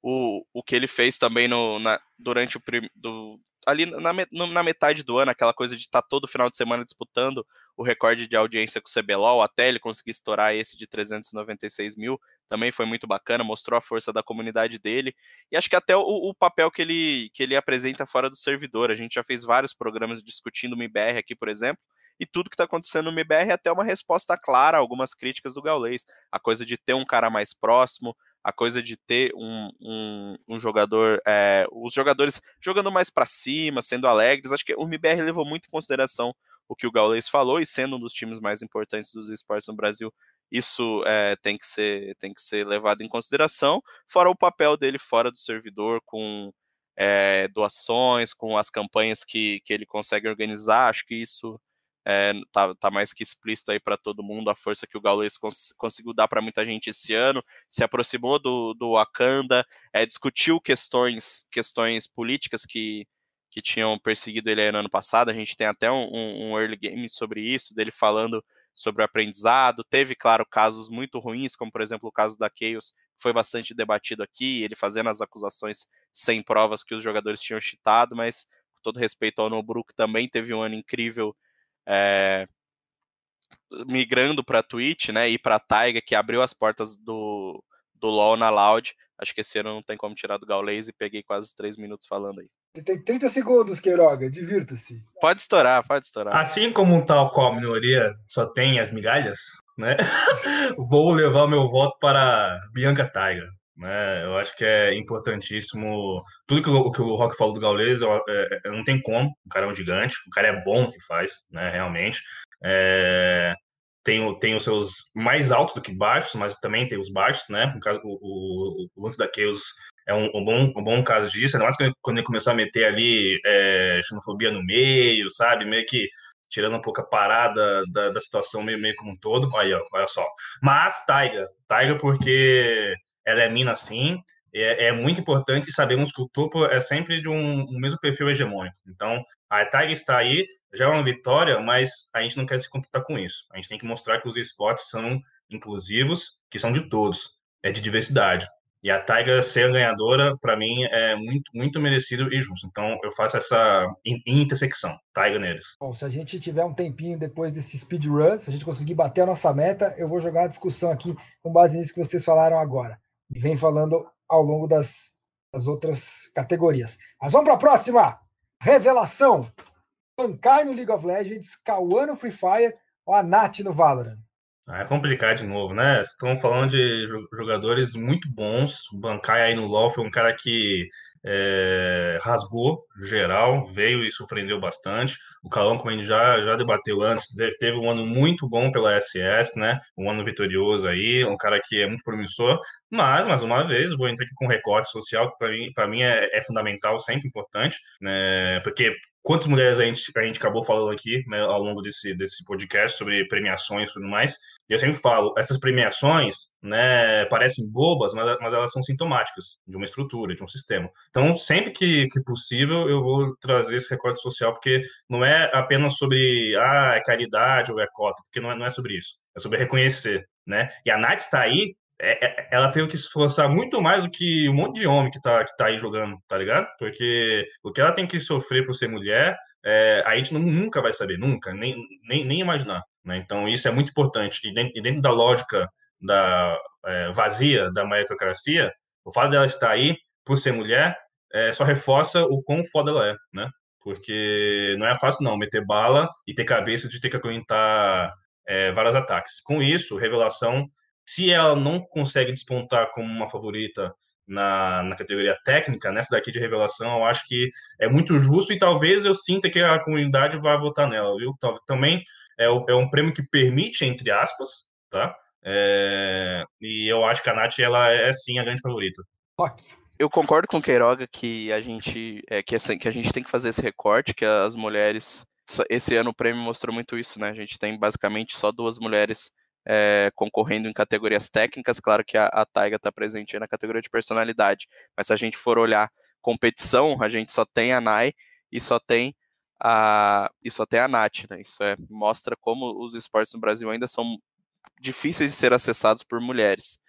o, o que ele fez também no, na, durante o do, ali na, na, metade do ano, aquela coisa de estar tá todo final de semana disputando o recorde de audiência com o CBLOL, até ele conseguir estourar esse de 396 mil, também foi muito bacana, mostrou a força da comunidade dele, e acho que até o, o papel que ele, que ele apresenta fora do servidor, a gente já fez vários programas discutindo o MIBR aqui, por exemplo, e tudo que está acontecendo no MIBR é até uma resposta clara a algumas críticas do Gaulês, a coisa de ter um cara mais próximo, a coisa de ter um, um, um jogador, é, os jogadores jogando mais para cima, sendo alegres. Acho que o MBR levou muito em consideração o que o Gaules falou, e sendo um dos times mais importantes dos esportes no Brasil, isso é, tem, que ser, tem que ser levado em consideração, fora o papel dele fora do servidor, com é, doações, com as campanhas que, que ele consegue organizar. Acho que isso é, tá, tá, mais que explícito aí para todo mundo a força que o Gaules cons conseguiu dar para muita gente esse ano, se aproximou do, do Wakanda, é, discutiu questões, questões políticas que, que tinham perseguido ele no ano passado. A gente tem até um, um early game sobre isso, dele falando sobre o aprendizado. Teve, claro, casos muito ruins, como por exemplo o caso da Chaos, que foi bastante debatido aqui, ele fazendo as acusações sem provas que os jogadores tinham chitado, mas com todo respeito ao Nobru, que também teve um ano incrível é, migrando para Twitch, né, e para Taiga, que abriu as portas do, do LoL na Loud. Acho que esse ano não tem como tirar do Gaules e peguei quase três minutos falando aí. Você tem 30 segundos, Queiroga, divirta-se. Pode estourar, pode estourar. Assim como um tal qual a minoria só tem as migalhas, né? Vou levar meu voto para Bianca Taiga. Né? Eu acho que é importantíssimo. Tudo que o, que o Rock falou do Gaules, eu, é, é, não tem como. O cara é um gigante, o cara é bom que faz, né? Realmente. É, tem, tem os seus mais altos do que baixos, mas também tem os baixos, né? No caso, o, o, o lance da Chaos é um, um, bom, um bom caso disso, ainda mais quando ele começou a meter ali é, xenofobia no meio, sabe? Meio que tirando um pouco a parada da, da situação meio, meio como um todo. Ó, olha só. Mas Taiga, Taiga porque ela é mina sim, é, é, muito importante sabemos que o topo é sempre de um, um mesmo perfil hegemônico. Então, a Taiga está aí, já é uma vitória, mas a gente não quer se contentar com isso. A gente tem que mostrar que os esportes são inclusivos, que são de todos, é de diversidade. E a Taiga ser a ganhadora, para mim, é muito, muito merecido e justo. Então, eu faço essa intersecção, Taiga neles. Bom, se a gente tiver um tempinho depois desse speedrun, se a gente conseguir bater a nossa meta, eu vou jogar uma discussão aqui com base nisso que vocês falaram agora. E vem falando ao longo das, das outras categorias. Mas vamos para a próxima! Revelação! Bankai no League of Legends, Kawan no Free Fire ou a Nath no Valorant? Ah, é complicado de novo, né? Estão falando de jogadores muito bons. O Bankai aí no LoL foi um cara que é, rasgou geral, veio e surpreendeu bastante. O Calão, como a gente já, já debateu antes, teve um ano muito bom pela SS, né? Um ano vitorioso aí, um cara que é muito promissor. Mas, mais uma vez, vou entrar aqui com recorte social, que para mim, mim é, é, fundamental, sempre importante, né? Porque quantas mulheres a gente, a gente acabou falando aqui né, ao longo desse, desse podcast sobre premiações e tudo mais. E eu sempre falo, essas premiações né, parecem bobas, mas, mas elas são sintomáticas de uma estrutura, de um sistema. Então, sempre que, que possível, eu vou trazer esse recorte social, porque não é apenas sobre ah, é caridade ou é cota, porque não é, não é sobre isso. É sobre reconhecer. Né? E a Nath está aí é, é, ela teve que se esforçar muito mais do que um monte de homem que tá, que tá aí jogando, tá ligado? Porque o que ela tem que sofrer por ser mulher, é, a gente não, nunca vai saber, nunca, nem, nem, nem imaginar. Né? Então, isso é muito importante. E dentro, e dentro da lógica da é, vazia da meritocracia, o fato dela estar aí por ser mulher é, só reforça o quão foda ela é, né? Porque não é fácil, não, meter bala e ter cabeça de ter que aguentar é, vários ataques. Com isso, revelação se ela não consegue despontar como uma favorita na, na categoria técnica, nessa daqui de revelação, eu acho que é muito justo e talvez eu sinta que a comunidade vai votar nela, viu? Também é, é um prêmio que permite, entre aspas, tá? É, e eu acho que a Nath, ela é sim a grande favorita. Eu concordo com o Queiroga que a gente é, que, essa, que a gente tem que fazer esse recorte, que as mulheres. Esse ano o prêmio mostrou muito isso, né? A gente tem basicamente só duas mulheres é, concorrendo em categorias técnicas. Claro que a, a Taiga está presente na categoria de personalidade, mas se a gente for olhar competição, a gente só tem a Nai e só tem a, e só tem a Nath. Né? Isso é, mostra como os esportes no Brasil ainda são difíceis de ser acessados por mulheres.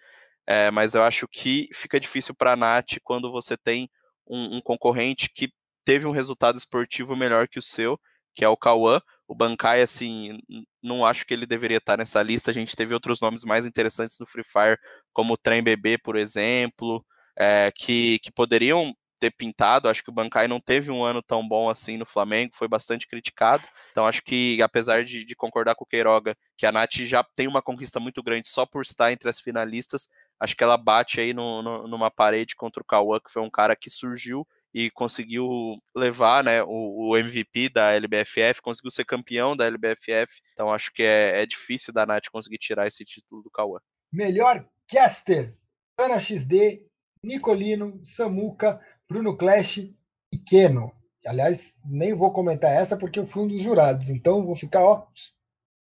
É, mas eu acho que fica difícil para a Nath quando você tem um, um, concorrente que teve um resultado esportivo melhor que o seu, que é o Cauã, o Bankai, assim, não acho que ele deveria estar nessa lista. A gente teve outros nomes mais interessantes no Free Fire, como o Trem Bebê, por exemplo, é, que, que poderiam ter pintado. Acho que o Bankai não teve um ano tão bom assim no Flamengo, foi bastante criticado. Então acho que, apesar de, de, concordar com o Queiroga, que a Nath já tem uma conquista muito grande só por estar entre as finalistas, acho que ela bate aí no, no, numa parede contra o Cauã, que foi um cara que surgiu e conseguiu levar né, o, o, MVP da LBFF, conseguiu ser campeão da LBFF. Então acho que é, é difícil da Nath conseguir tirar esse título do Cauã. Melhor caster: Ana XD, Nicolino, Samuca, Bruno Clash e Keno. Aliás, nem vou comentar essa porque eu fui um dos jurados, então vou ficar ó,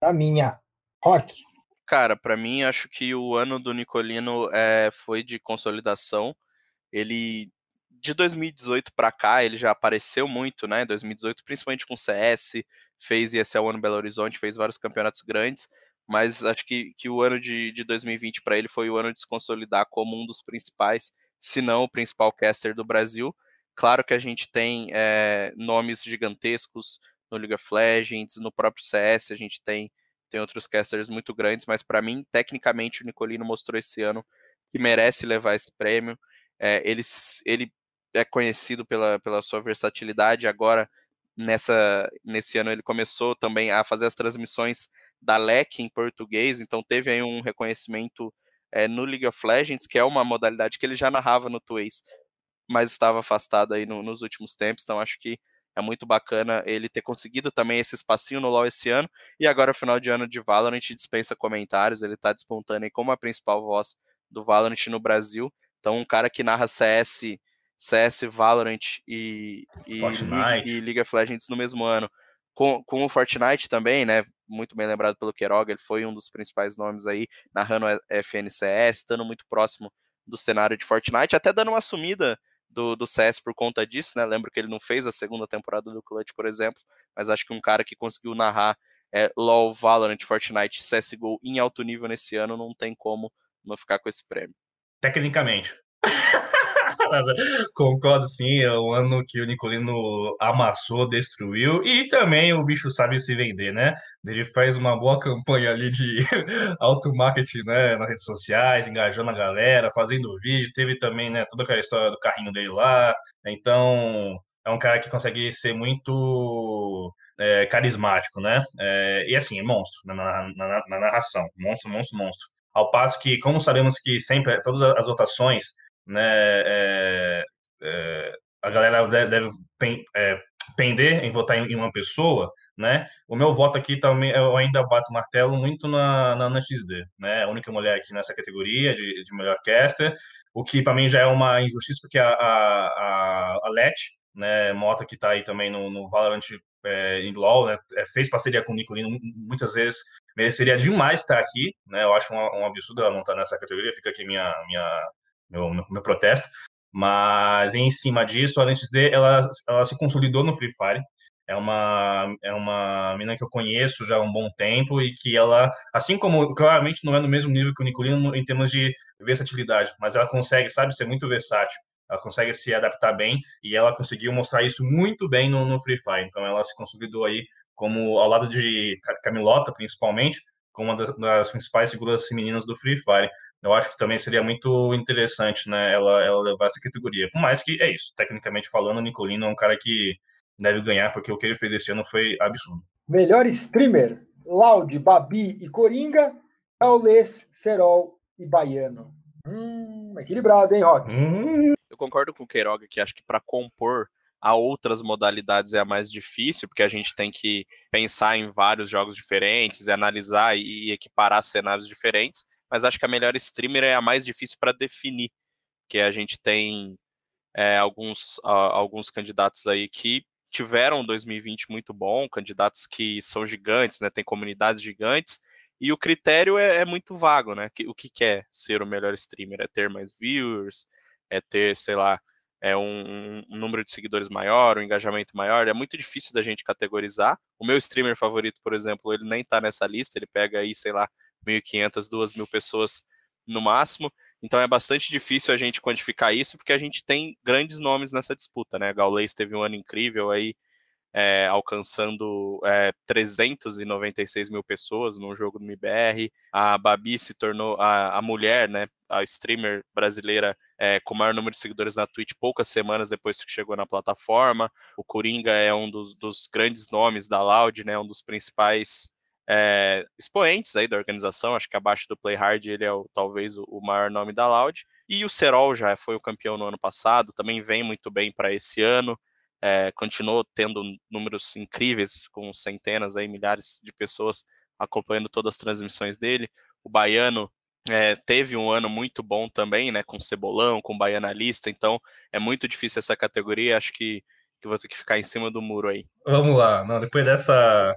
na minha. Rock. Cara, para mim acho que o ano do Nicolino é, foi de consolidação. Ele de 2018 para cá, ele já apareceu muito, né? 2018, principalmente com CS, fez ESL ano Belo Horizonte, fez vários campeonatos grandes, mas acho que, que o ano de, de 2020 para ele foi o ano de se consolidar como um dos principais, se não o principal caster do Brasil. Claro que a gente tem é, nomes gigantescos no League of Legends, no próprio CS, a gente tem, tem outros casters muito grandes, mas para mim, tecnicamente, o Nicolino mostrou esse ano que merece levar esse prêmio. É, ele, ele é conhecido pela, pela sua versatilidade. Agora, nessa, nesse ano, ele começou também a fazer as transmissões da LEC em português, então teve aí um reconhecimento é, no League of Legends, que é uma modalidade que ele já narrava no Tways, mas estava afastado aí no, nos últimos tempos, então acho que é muito bacana ele ter conseguido também esse espacinho no LoL esse ano, e agora final de ano de Valorant dispensa comentários, ele está despontando aí como a principal voz do Valorant no Brasil, então um cara que narra CS, CS, Valorant e, e, League, e League of Legends no mesmo ano, com, com o Fortnite também, né? Muito bem lembrado pelo Queiroga, ele foi um dos principais nomes aí, narrando FNCS, estando muito próximo do cenário de Fortnite, até dando uma sumida do, do CS por conta disso, né? Lembro que ele não fez a segunda temporada do Clutch, por exemplo, mas acho que um cara que conseguiu narrar é, LoL, Valorant, Fortnite, CSGO em alto nível nesse ano, não tem como não ficar com esse prêmio. Tecnicamente. Concordo sim, é um ano que o Nicolino amassou, destruiu e também o bicho sabe se vender, né? Ele faz uma boa campanha ali de auto-marketing né, nas redes sociais, engajando a galera, fazendo vídeo. Teve também né, toda aquela história do carrinho dele lá. Então, é um cara que consegue ser muito é, carismático, né? É, e assim, é monstro na, na, na, na, narração. Monstro, monstro, monstro. Ao passo que, como sabemos que sempre, todas as votações né, é, é, a galera deve, deve é, pender em votar em, uma pessoa, né? O meu voto aqui também, eu ainda bato martelo muito na, na, na XD, né? A única mulher aqui nessa categoria de, de melhor caster, o que para mim já é uma injustiça, porque a, a, a, a Let, né, Mota que está aí também no, no Valorant é, em LoL, né, é, fez parceria com o Nicolino, muitas vezes mereceria demais estar aqui, né? Eu acho um, um absurdo ela não estar nessa categoria, fica aqui minha, minha meu, meu, protesto. Mas em cima disso, a LXD ela, ela se consolidou no Free Fire. É uma, é uma mina que eu conheço já há um bom tempo e que ela, assim como claramente não é no mesmo nível que o Nicolino em termos de versatilidade, mas ela consegue, sabe, ser muito versátil. Ela consegue se adaptar bem e ela conseguiu mostrar isso muito bem no, no Free Fire. Então ela se consolidou aí como ao lado de Camilota, principalmente, como uma das principais figuras femininas do Free Fire. Eu acho que também seria muito interessante, né, ela, ela levar essa categoria. Por mais que é isso, tecnicamente falando, o Nicolino é um cara que deve ganhar, porque o que ele fez esse ano foi absurdo. Melhor streamer: Loud, Babi e Coringa, Gaules, Serol e Baiano. Hum, equilibrado, hein, Rock? Hum. Eu concordo com o Queiroga que acho que para compor a outras modalidades é a mais difícil, porque a gente tem que pensar em vários jogos diferentes, analisar e equiparar cenários diferentes, mas acho que a melhor streamer é a mais difícil para definir, que a gente tem é, alguns, alguns candidatos aí que tiveram 2020 muito bom, candidatos que são gigantes, né, tem comunidades gigantes, e o critério é, é muito vago, né, o que quer ser o melhor streamer? É ter mais viewers, é ter, sei lá, é um, um, número de seguidores maior, um engajamento maior, é muito difícil da gente categorizar. O meu streamer favorito, por exemplo, ele nem tá nessa lista, ele pega aí, sei lá, 1.500, 2.000 pessoas no máximo. Então é bastante difícil a gente quantificar isso, porque a gente tem grandes nomes nessa disputa, né? Gaules teve um ano incrível aí, é, alcançando é, 396 mil pessoas no jogo do MIBR. A Babi se tornou a, a mulher, né? A streamer brasileira é, com o maior número de seguidores na Twitch poucas semanas depois que chegou na plataforma. O Coringa é um dos, dos grandes nomes da Loud, né? Um dos principais é, expoentes aí da organização, acho que abaixo do Play Hard ele é o, talvez o, o, maior nome da Loud. E o Serol já foi o campeão no ano passado, também vem muito bem para esse ano é, continuou tendo números incríveis, com centenas, aí, milhares de pessoas acompanhando todas as transmissões dele. O Baiano é, teve um ano muito bom também, né, com Cebolão, com Baiana Lista, então é muito difícil essa categoria, acho que, que vou ter que ficar em cima do muro aí. Vamos lá, não, depois dessa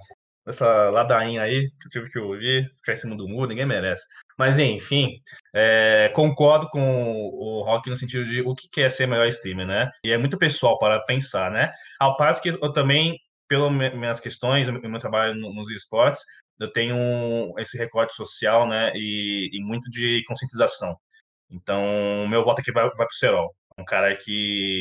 essa ladainha aí que eu tive que ouvir, ficar em cima do muro, ninguém merece. Mas enfim, é, concordo com o Rock no sentido de o que é ser melhor streamer, né? E é muito pessoal para pensar, né? Ao passo que eu também, pelas minhas questões, o meu trabalho nos esportes, eu tenho esse recorte social, né? E, e muito de conscientização. Então, meu voto aqui vai, vai para o Serol. Um cara que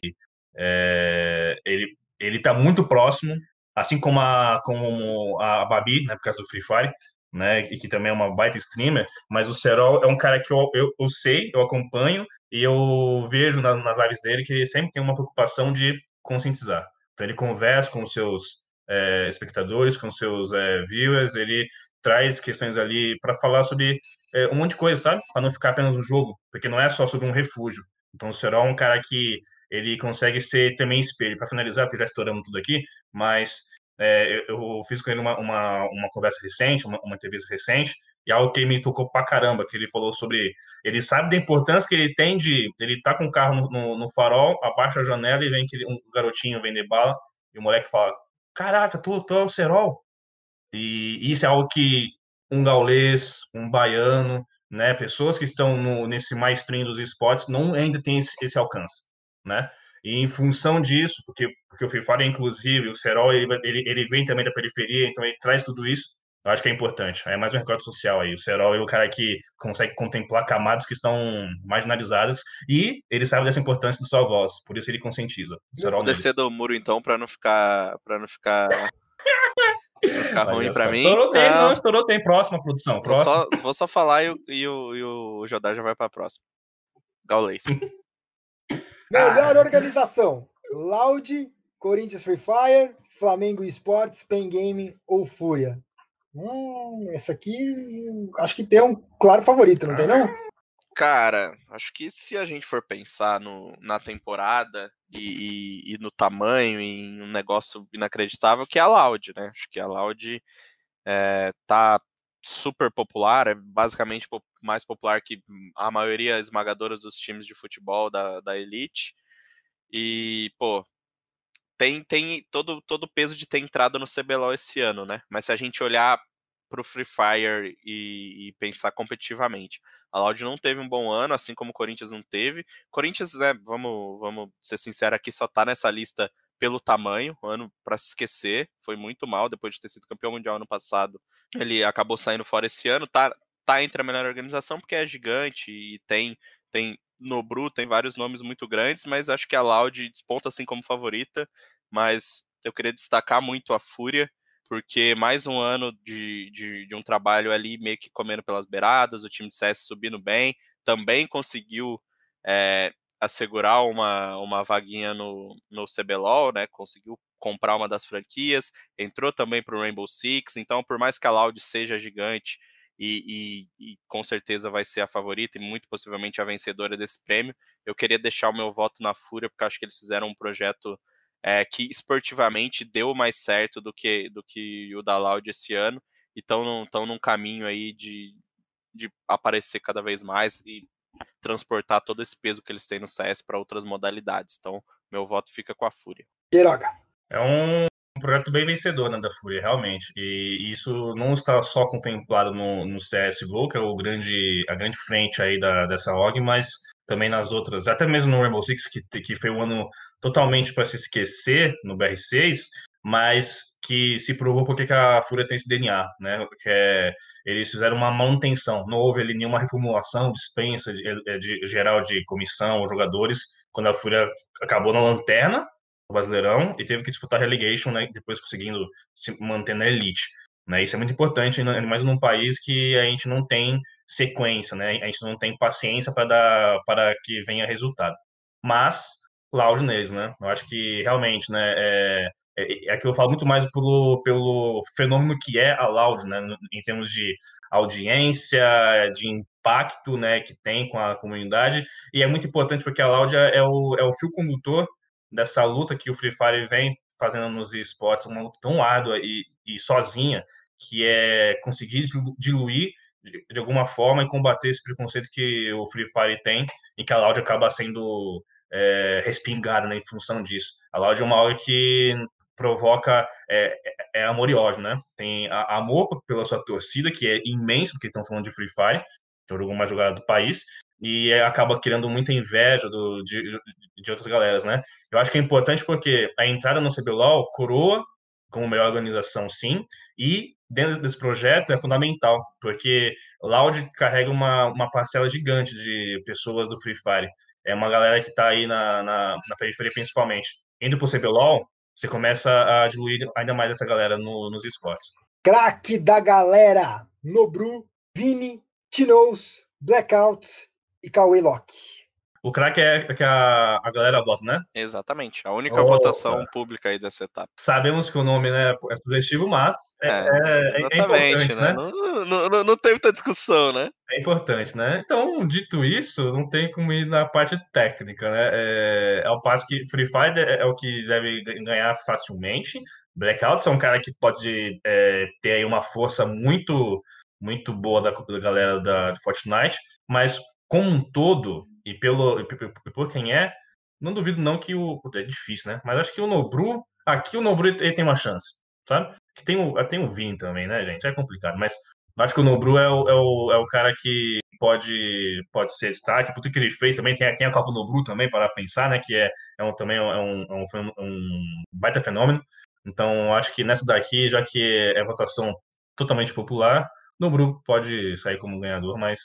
é, ele ele está muito próximo assim como a, como a Babi, né, por causa do Free Fire, né, e que também é uma baita streamer, mas o Serol é um cara que eu, eu, eu sei, eu acompanho e eu vejo na, nas lives dele que ele sempre tem uma preocupação de conscientizar. Então ele conversa com os seus é, espectadores, com os seus é, viewers, ele traz questões ali para falar sobre é, um monte de coisa, sabe? Para não ficar apenas um jogo, porque não é só sobre um refúgio. Então o Serol é um cara que ele consegue ser também espelho. Para finalizar, porque já estouramos tudo aqui, mas é, eu fiz com ele uma, uma, uma conversa recente, uma, uma, entrevista recente, e algo que me tocou pra caramba, que ele falou sobre. Ele sabe da importância que ele tem de. Ele tá com o carro no, no, no farol, abaixa a janela e vem que um garotinho vender bala, e o moleque fala: Caraca, tu, tu é o Serol? E isso é algo que um gaulês, um baiano, né, pessoas que estão no, nesse mainstream dos esportes não ainda tem esse, esse, alcance, né? E em função disso, porque, porque o Free Fire é inclusive, o Serol, ele, ele, ele vem também da periferia, então ele traz tudo isso, eu acho que é importante. É mais um recorde social aí. O Serol é o cara que consegue contemplar camadas que estão marginalizadas e ele sabe dessa importância de sua voz, por isso ele conscientiza. Vou descer do muro então para não ficar para não ficar Vai ficar ruim pra mim. Estourou tempo, não, estourou tempo. Próxima produção. Próxima. Vou, só, vou só falar e, o, e o, e o Jodar já vai pra próxima. Gaulês. Melhor organização: Loud, Corinthians Free Fire, Flamengo Esportes, Pen Game ou Fúria. Hum, essa aqui acho que tem um claro favorito, não tem não? Cara, acho que se a gente for pensar no, na temporada e, e, e, no tamanho, em um negócio inacreditável, que é a Loud, né? Acho que a Loud é, tá super popular, é basicamente mais popular que a maioria esmagadora dos times de futebol da, da Elite. E, pô, tem, tem todo, todo o peso de ter entrado no CBLOL esse ano, né? Mas se a gente olhar para o Free Fire e, e, pensar competitivamente. A Loud não teve um bom ano, assim como o Corinthians não teve. Corinthians, né, vamos, vamos ser sinceros aqui, só tá nessa lista pelo tamanho, ano para se esquecer, foi muito mal depois de ter sido campeão mundial ano passado. Ele acabou saindo fora esse ano, tá, tá entre a melhor organização porque é gigante e tem tem no Bru tem vários nomes muito grandes, mas acho que a Loud desponta assim como favorita, mas eu queria destacar muito a Fúria, porque mais um ano de, de, de, um trabalho ali meio que comendo pelas beiradas, o time de CS subindo bem, também conseguiu é, assegurar uma, uma vaguinha no, no CBLOL, né? Conseguiu comprar uma das franquias, entrou também para o Rainbow Six, então por mais que a Loud seja gigante e, e, e, com certeza vai ser a favorita e muito possivelmente a vencedora desse prêmio, eu queria deixar o meu voto na Fúria, porque acho que eles fizeram um projeto é, que esportivamente deu mais certo do que, do que o da Loud esse ano, e estão num, num caminho aí de, de aparecer cada vez mais e transportar todo esse peso que eles têm no CS para outras modalidades. Então, meu voto fica com a Fúria. É um projeto bem vencedor né, da Fúria, realmente. E isso não está só contemplado no, no CSGO, que é o grande, a grande frente aí da, dessa org, mas também nas outras, até mesmo no Rainbow Six, que, que foi um ano totalmente para se esquecer no BR6, mas que se provou porque que a Fúria tem esse DNA, né? Que é, eles fizeram uma manutenção, não houve ali nenhuma reformulação, dispensa de, de, geral de comissão, jogadores, quando a Fúria acabou na lanterna, no Brasileirão, e teve que disputar relegation, né? Depois conseguindo se manter na elite. Né? Isso é muito importante, mas num país que a gente não tem sequência, né? A gente não tem paciência para dar para que venha resultado. Mas Loud neles, né? Eu acho que realmente, né? É, é, é que eu falo muito mais pelo, pelo fenômeno que é a Loud, né? Em termos de audiência, de impacto, né? Que tem com a comunidade e é muito importante porque a Loud é, é o, é o fio condutor dessa luta que o Free Fire vem fazendo nos esportes, uma luta tão árdua e, e sozinha, que é conseguir diluir de, de, alguma forma e combater esse preconceito que o Free Fire tem e que a Loud acaba sendo é, respingada né, em função disso. A Loud é uma hora que provoca é, é, é, amor e ódio, né? Tem a, amor pela sua torcida, que é imenso, porque estão falando de Free Fire, que é o jogo mais jogado do país, e acaba criando muita inveja do, de, de outras galeras, né? Eu acho que é importante porque a entrada no CBLOL coroa como melhor organização, sim, e dentro desse projeto é fundamental, porque Loud carrega uma, uma parcela gigante de pessoas do Free Fire. É uma galera que está aí na, na, na, periferia principalmente. Indo para o CBLOL, você começa a diluir ainda mais essa galera no, nos esportes. Craque da galera! Nobru, Vini, Tinoz, Blackout e Cauê Locke. O craque é que a, a galera vota, né? Exatamente. A única Opa. votação pública aí dessa etapa. Sabemos que o nome né, é sugestivo, mas é, É, é- é Exatamente, importante, né? né? Não, não, não- teve muita discussão, né? É importante, né? Então, dito isso, não tem como ir na parte técnica, né? É, é o passo que Free Fire é, é o que deve ganhar facilmente. Blackouts é um cara que pode é, ter aí uma força muito muito boa da, da galera da, de Fortnite, mas como um todo, e pelo e por, quem é, não duvido não que o. É difícil, né? Mas acho que o Nobru. Aqui o Nobru ele tem uma chance, sabe? Que tem o, tem o Vin também, né, gente? É complicado, mas acho que o Nobru é o, é o, é o cara que pode, pode ser destaque, por tudo que ele fez também. Tem, tem a Copa Nobru também, para pensar, né? Que é, é um, também é um, é um, foi um- um baita fenômeno. Então, acho que nessa daqui, já que é votação totalmente popular, Nobru pode sair como ganhador, mas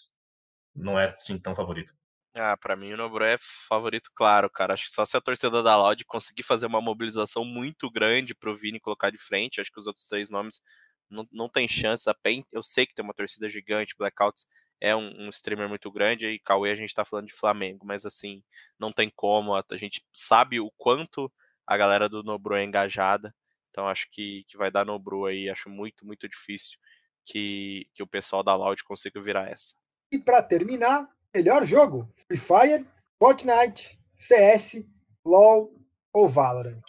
não é assim tão favorito. Ah, pra mim o Nobru é favorito, claro, cara. Acho que só se a torcida da Loud conseguir fazer uma mobilização muito grande pro Vini colocar de frente, acho que os outros três nomes não, não tem chance. A PEN, eu sei que tem uma torcida gigante, Blackouts é um, um streamer muito grande, e Cauê a gente tá falando de Flamengo, mas assim, não tem como, a, a gente sabe o quanto a galera do Nobru é engajada, então acho que, que vai dar Nobru aí, acho muito, muito difícil que, que o pessoal da Loud consiga virar essa. E para terminar, melhor jogo: Free Fire, Fortnite, CS, LoL ou Valorant?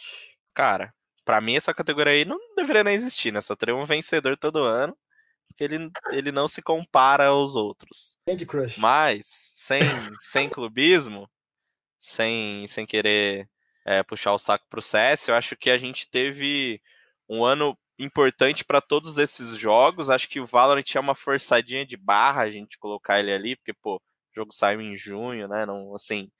Cara, pra mim essa categoria aí não deveria nem existir, né? Só teria um vencedor todo ano, porque ele, ele não se compara aos outros. Candy Crush. Mas, sem, sem clubismo, sem, sem querer é, puxar o saco pro CS, eu acho que a gente teve um ano importante para todos esses jogos. Acho que o Valorant é uma forçadinha de barra a gente colocar ele ali, porque, pô, o jogo saiu em junho, né? Não, assim,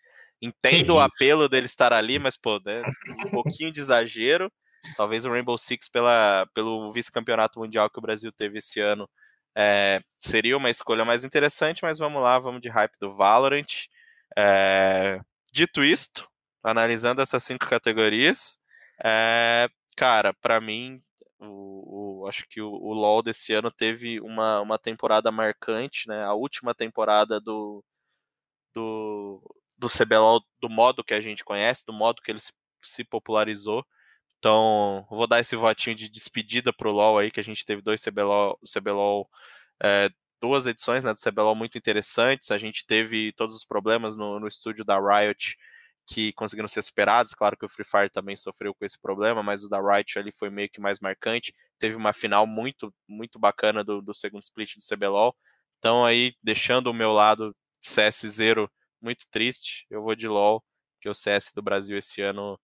entendo o apelo dele estar ali, mas, pô, é um pouquinho de exagero. Talvez o Rainbow Six, pela, pelo vice-campeonato mundial que o Brasil teve esse ano, é, seria uma escolha mais interessante, mas vamos lá, vamos de hype do Valorant. É, dito isto, analisando essas cinco categorias, é, cara, pra mim, o, o- acho que o, o LoL desse ano teve uma, uma temporada marcante, né? A última temporada do, do, do CBLOL do modo que a gente conhece, do modo que ele se, se popularizou. Então, vou dar esse votinho de despedida pro LoL aí, que a gente teve dois CBLOL, CBLOL é, duas edições né, do CBLOL muito interessantes. A gente teve todos os problemas no, no estúdio da Riot que conseguiram ser superados. Claro que o Free Fire também sofreu com esse problema, mas o da Riot ali foi meio que mais marcante. Teve uma final muito, muito bacana do, do segundo split do CBLOL. Então aí, deixando o meu lado CS Zero muito triste, eu vou de LoL, que o CS do Brasil esse ano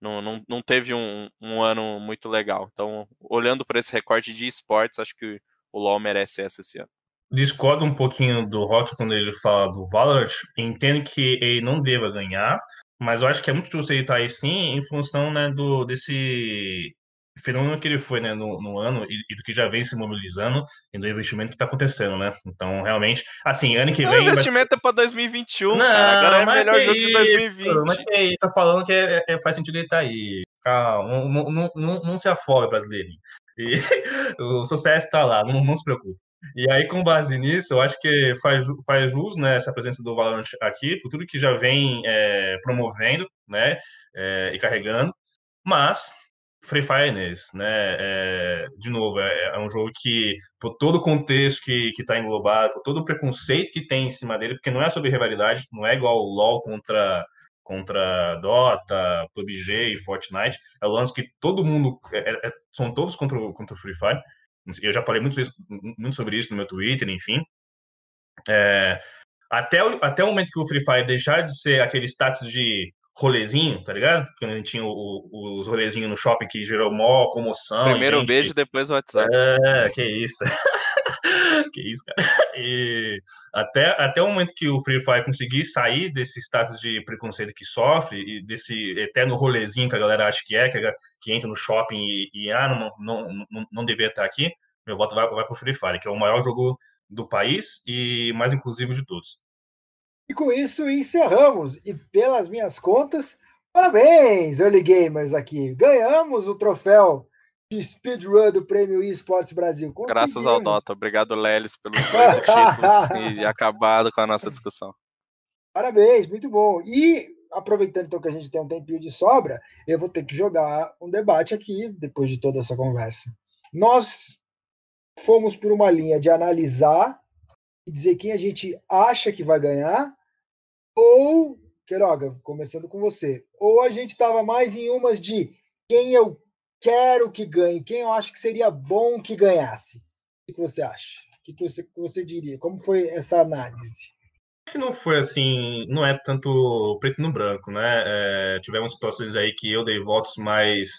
não, não, não teve um, um ano muito legal. Então, olhando para esse recorte de esportes, acho que o LoL merece essa esse ano. Discordo um pouquinho do Rock quando ele fala do Valorant. Entendo que ele não deva ganhar, mas eu acho que é muito justo ele estar aí sim, em função né, do, desse fenômeno que ele foi né, no, no ano e, e do que já vem se mobilizando e do investimento que está acontecendo, né? Então, realmente, assim, ano que O vem. vai- investimento é para 2021, Não. Agora é o melhor que jogo de isso, 2020. Mas que aí, tá falando que é- é- faz sentido ele estar aí. Calma, não, não, não, não se afoga, brasileiro. E o sucesso está lá, não, não se preocupe. E aí, com base nisso, eu acho que faz, faz jus né, essa presença do Valorant aqui, por tudo que já vem é, promovendo né, é, e carregando. Mas, Free Fire nesse, né? é, de novo, é, é um jogo que, por todo o contexto que está englobado, por todo o preconceito que tem em cima dele, porque não é sobre rivalidade, não é igual o LoL contra contra Dota, PUBG e Fortnite, é o lance que todo mundo é- é- são todos contra contra o Free Fire. Eu já falei muito, isso- muito sobre isso no meu Twitter, enfim. É, até, o, até o momento que o Free Fire deixar de ser aquele status de rolezinho, tá ligado? Quando a gente tinha o- o- os rolezinhos no shopping que gerou mó comoção. Primeiro gente- beijo, depois o WhatsApp. é, que isso. que isso, cara. E até, até o momento que o Free Fire conseguir sair desse status de preconceito que sofre e desse eterno rolezinho que a galera acha que é, que, a- que entra no shopping e, e, ah, não, não, não, não estar aqui, meu voto vai, vai pro Free Fire, que é o maior jogo do país e mais inclusivo de todos. E com isso encerramos. E pelas minhas contas, parabéns, Early Gamers aqui. Ganhamos o troféu de speedrun do Prêmio eSports Brasil. Graças ao. Dota. Obrigado, Lelis, oito títulos e acabado com a nossa discussão. Parabéns, muito bom. E aproveitando então que a gente tem um tempinho de sobra, eu vou ter que jogar um debate aqui depois de toda essa conversa. Nós fomos por uma linha de analisar e dizer quem a gente acha que vai ganhar, ou, Queiroga, começando com você, ou a gente estava mais em umas de quem eu quero que ganhe, quem eu acho que seria bom que ganhasse. O que você acha? O que você, você diria? Como foi essa análise? que não foi assim, não é tanto preto no branco, né? É, tivemos situações aí que eu dei votos mais,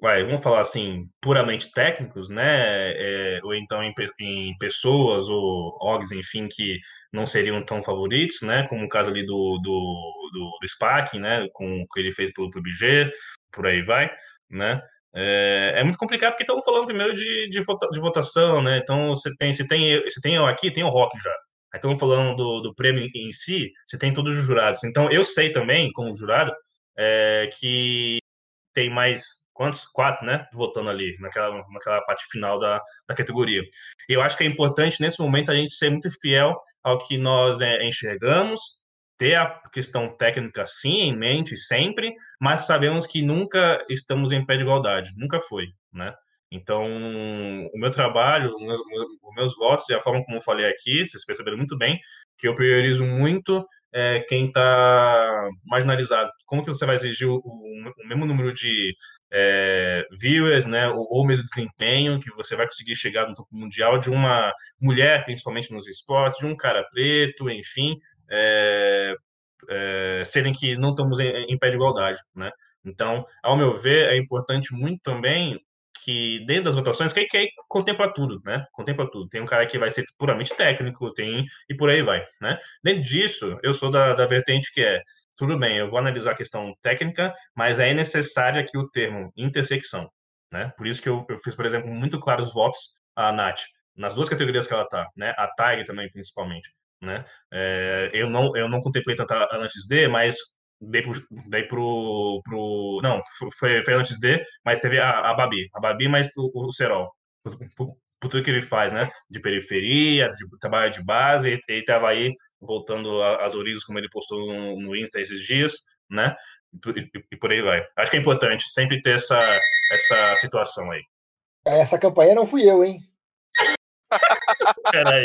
vai, vamos falar assim, puramente técnicos, né? É, ou então em, em, pessoas ou OGs, enfim, que não seriam tão favoritos, né? Como o caso ali do, do, do, do SPAC, né? Com o que ele fez pelo PUBG, por aí vai, né? É, é, muito complicado porque estamos falando primeiro de, de, de, votação, né? Então você tem, se tem, se tem eu aqui, tem o Rock já. Aí estamos falando do, do prêmio em si, você tem todos os jurados. Então, eu sei também, como jurado, é, que tem mais quantos? Quatro, né? Votando ali, naquela, naquela parte final da, da categoria. E eu acho que é importante, nesse momento, a gente ser muito fiel ao que nós é, enxergamos, ter a questão técnica, sim, em mente, sempre, mas sabemos que nunca estamos em pé de igualdade. Nunca foi, né? Então, o meu trabalho, os meus, os meus votos e a forma como eu falei aqui, vocês perceberam muito bem, que eu priorizo muito é, quem está marginalizado. Como que você vai exigir o, o mesmo número de é, viewers, né, ou, ou mesmo desempenho que você vai conseguir chegar no topo mundial de uma mulher, principalmente nos esportes, de um cara preto, enfim, é, é, serem que não estamos em, em pé de igualdade, né? Então, ao meu ver, é importante muito também que dentro das votações, que, que contempla tudo, né? Contempla tudo. Tem um cara que vai ser puramente técnico, tem e por aí vai, né? Dentro disso, eu sou da, da vertente que é tudo bem, eu vou analisar a questão técnica, mas é necessário aqui o termo intersecção, né? Por isso que eu, eu fiz, por exemplo, muito claros votos à Nath, nas duas categorias que ela tá, né? A Tag também, principalmente, né? É, eu não eu não contemplei tanto a antes D, mas dei pro, dei pro, pro não, foi, foi antes de, mas teve a, a Babi, a Babi, mas o, o Serol, por, por, por, tudo que ele faz, né, de periferia, de trabalho de base, ele estava aí voltando às origens, como ele postou no, no Insta esses dias, né, e, e, por aí vai. Acho que é importante sempre ter essa, essa situação aí. Essa campanha não fui eu, hein? Peraí.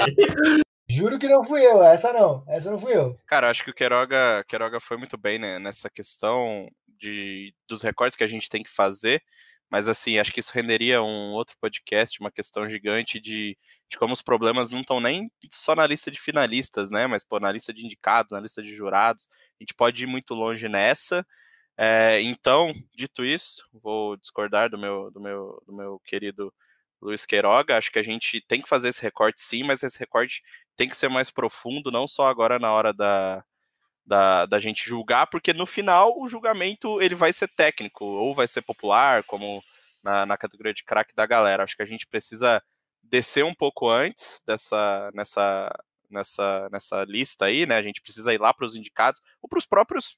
Juro que não fui eu, essa não, essa não fui eu. Cara, acho que o Queiroga, Queiroga foi muito bem né, nessa questão de, dos recortes que a gente tem que fazer, mas assim, acho que isso renderia um outro podcast, uma questão gigante de, de como os problemas não estão nem só na lista de finalistas, né, mas pô, na lista de indicados, na lista de jurados, a gente pode ir muito longe nessa, é, então, dito isso, vou discordar do meu, do meu, do meu querido Luiz Queiroga. Acho que a gente tem que fazer esse recorte sim, mas esse recorte tem que ser mais profundo, não só agora na hora da, da, da gente julgar, porque no final o julgamento ele vai ser técnico, ou vai ser popular, como na, na categoria de craque da galera. Acho que a gente precisa descer um pouco antes dessa nessa nessa nessa lista aí, né? A gente precisa ir lá para os indicados ou para os próprios,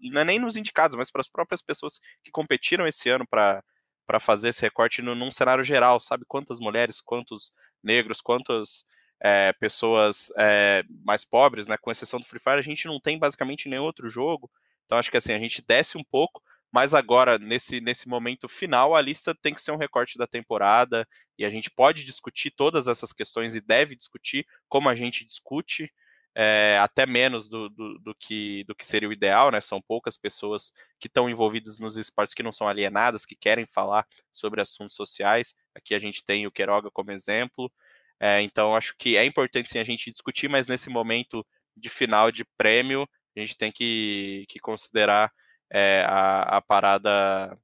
não é nem nos indicados, mas para as próprias pessoas que competiram esse ano para para fazer esse recorte no, num cenário geral, sabe? Quantas mulheres, quantos negros, quantas é, pessoas é, mais pobres, né? Com exceção do Free Fire, a gente não tem basicamente nenhum outro jogo. Então acho que assim, a gente desce um pouco, mas agora, nesse, nesse momento final, a lista tem que ser um recorte da temporada, e a gente pode discutir todas essas questões e deve discutir como a gente discute é, até menos do, do, do, que, do que seria o ideal, né? São poucas pessoas que estão envolvidas nos esportes que não são alienadas, que querem falar sobre assuntos sociais. Aqui a gente tem o Queiroga como exemplo. É, então, acho que é importante sim a gente discutir, mas nesse momento de final de prêmio, a gente tem que, que considerar é, a, a, parada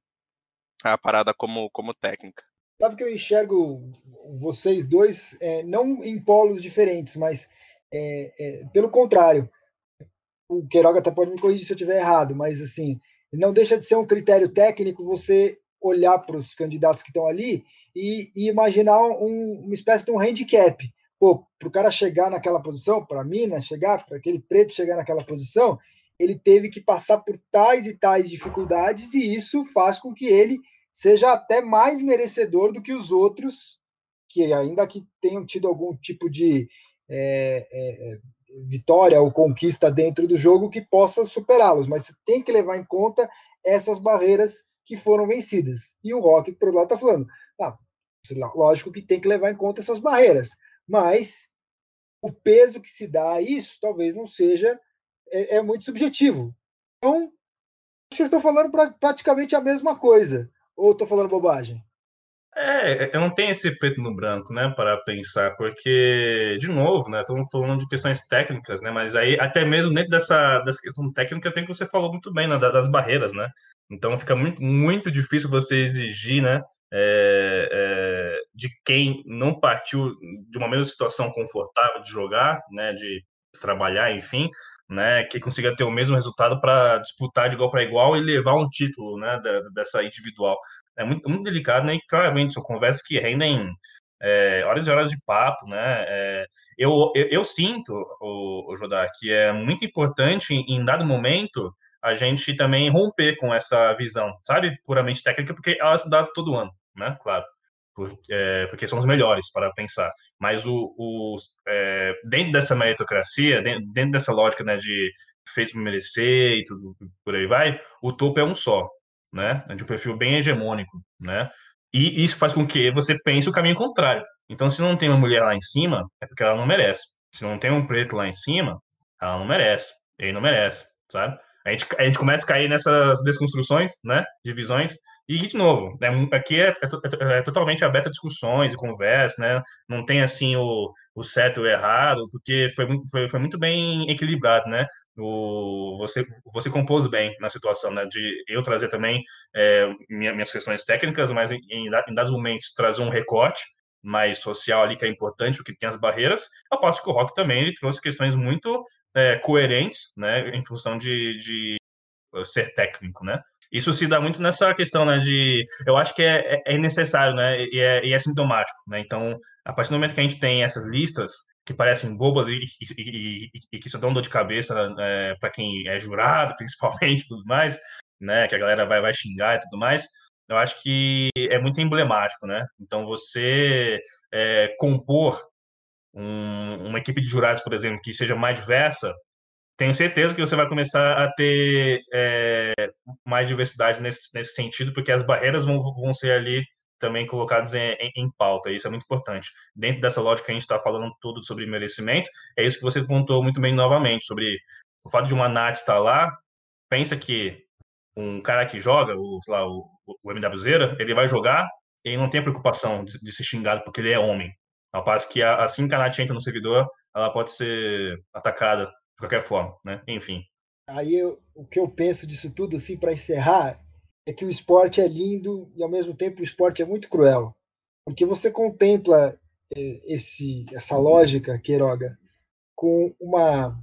a parada como, como técnica. Sabe que eu enxergo vocês dois é, não em polos diferentes, mas é, é, pelo contrário, o Queiroga até pode me corrigir se eu estiver errado, mas assim, não deixa de ser um critério técnico você olhar para os candidatos que estão ali e, e imaginar um, uma espécie de um handicap. Pô, para o cara chegar naquela posição, para a mina chegar, para aquele preto chegar naquela posição, ele teve que passar por tais e tais dificuldades, e isso faz com que ele seja até mais merecedor do que os outros que ainda que tenham tido algum tipo de é, é, vitória ou conquista dentro do jogo que possa superá-los, mas você tem que levar em conta essas barreiras que foram vencidas. E o Rock, por outro lado, está falando, ah, lógico que tem que levar em conta essas barreiras, mas o peso que se dá a isso talvez não seja, é, é muito subjetivo. Então, vocês estão falando pra, praticamente a mesma coisa, ou estou falando bobagem? É, eu não tenho esse preto no branco, né, para pensar, porque, de novo, né, estamos falando de questões técnicas, né, mas aí, até mesmo dentro dessa, dessa questão técnica, tem que você falou muito bem, né, das barreiras, né, então fica muito, muito difícil você exigir, né, é, é, de quem não partiu de uma mesma situação confortável de jogar, né, de trabalhar, enfim, né, que consiga ter o mesmo resultado para disputar de igual para igual e levar um título, né, dessa individual é muito, muito delicado, né? E claramente são conversas que rendem é, horas e horas de papo, né? É, eu, eu, eu, sinto, o, o Jodar, que é muito importante em dado momento a gente também romper com essa visão, sabe? Puramente técnica, porque ela se dá todo ano, né? Claro. Porque, é, porque são os melhores para pensar. Mas o, o é, dentro dessa meritocracia, dentro, dentro dessa lógica né, de fez merecer e tudo por aí vai, o topo é um só né? É de um perfil bem hegemônico, né? E isso faz com que você pense o caminho contrário. Então, se não tem uma mulher lá em cima, é porque ela não merece. Se não tem um preto lá em cima, ela não merece. Ele não merece, sabe? A gente, a gente começa a cair nessas desconstruções, né? Divisões. E, de novo, é, aqui é, é, é, totalmente aberta a discussões e conversas, né? Não tem, assim, o, o certo e o errado, porque foi, foi, foi muito bem equilibrado, né? o, você, você compôs bem na situação, né? De eu trazer também é, minhas questões técnicas, mas em, em, dados momentos trazer um recorte mais social ali que é importante, porque tem as barreiras. Eu posso que o Rock também ele trouxe questões muito é, coerentes, né? Em função de, de ser técnico, né? Isso se dá muito nessa questão, né, de... Eu acho que é, é, é necessário, né, e é, e é sintomático, né? Então, a partir do momento que a gente tem essas listas, que parecem bobas e, e, e, que só dão dor de cabeça é, para quem é jurado, principalmente, tudo mais, né? Que a galera vai, vai xingar e tudo mais. Eu acho que é muito emblemático, né? Então, você é, compor um, uma equipe de jurados, por exemplo, que seja mais diversa, tenho certeza que você vai começar a ter é, mais diversidade nesse, nesse sentido, porque as barreiras vão, vão ser ali também colocados em, em, em, pauta. Isso é muito importante. Dentro dessa lógica a gente está falando tudo sobre merecimento, é isso que você pontuou muito bem novamente, sobre o fato de uma Nath estar lá, pensa que um cara que joga, o, lá, o, o MWZera, ele vai jogar e ele não tem preocupação de, de ser xingado porque ele é homem. Ao passo que assim que a Nath entra no servidor, ela pode ser atacada qualquer forma, né? Enfim. Aí eu, o que eu penso disso tudo, assim, para encerrar, é que o esporte é lindo e ao mesmo tempo o esporte é muito cruel, porque você contempla é, esse essa lógica, Queiroga, com uma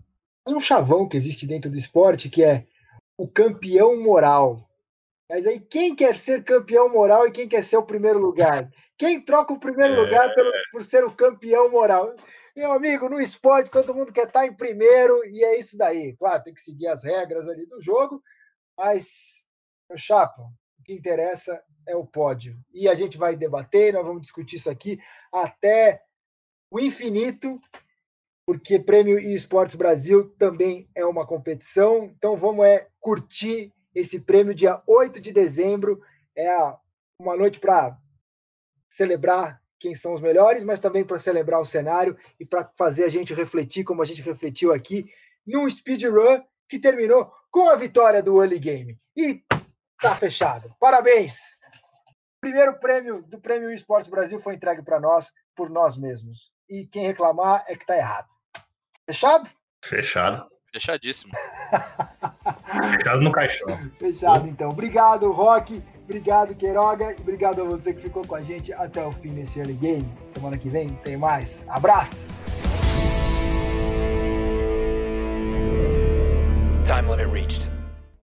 um chavão que existe dentro do esporte que é o campeão moral. Mas aí quem quer ser campeão moral e quem quer ser o primeiro lugar? Quem troca o primeiro é... lugar pelo, por ser o campeão moral? Meu amigo, no esporte todo mundo quer estar em primeiro e é isso daí. Claro, tem que seguir as regras ali do jogo, mas meu chapa, o que interessa é o pódio. E a gente vai debater, nós vamos discutir isso aqui até o infinito, porque Prêmio Esportes Brasil também é uma competição. Então vamos é, curtir esse prêmio dia 8 de dezembro. É uma noite para celebrar quem são os melhores, mas também para celebrar o cenário e para fazer a gente refletir como a gente refletiu aqui num speedrun que terminou com a vitória do Early Game. E Tá fechado. Parabéns! O primeiro prêmio do Prêmio Esportes Brasil foi entregue para nós por nós mesmos. E quem reclamar é que tá errado. Fechado? Fechado. Fechadíssimo. Fechado no caixão. Fechado, então. Obrigado, Rock. Obrigado, Queiroga. E obrigado a você que ficou com a gente até o fim desse early game. Semana que vem tem mais. Abraço! Time limit reached.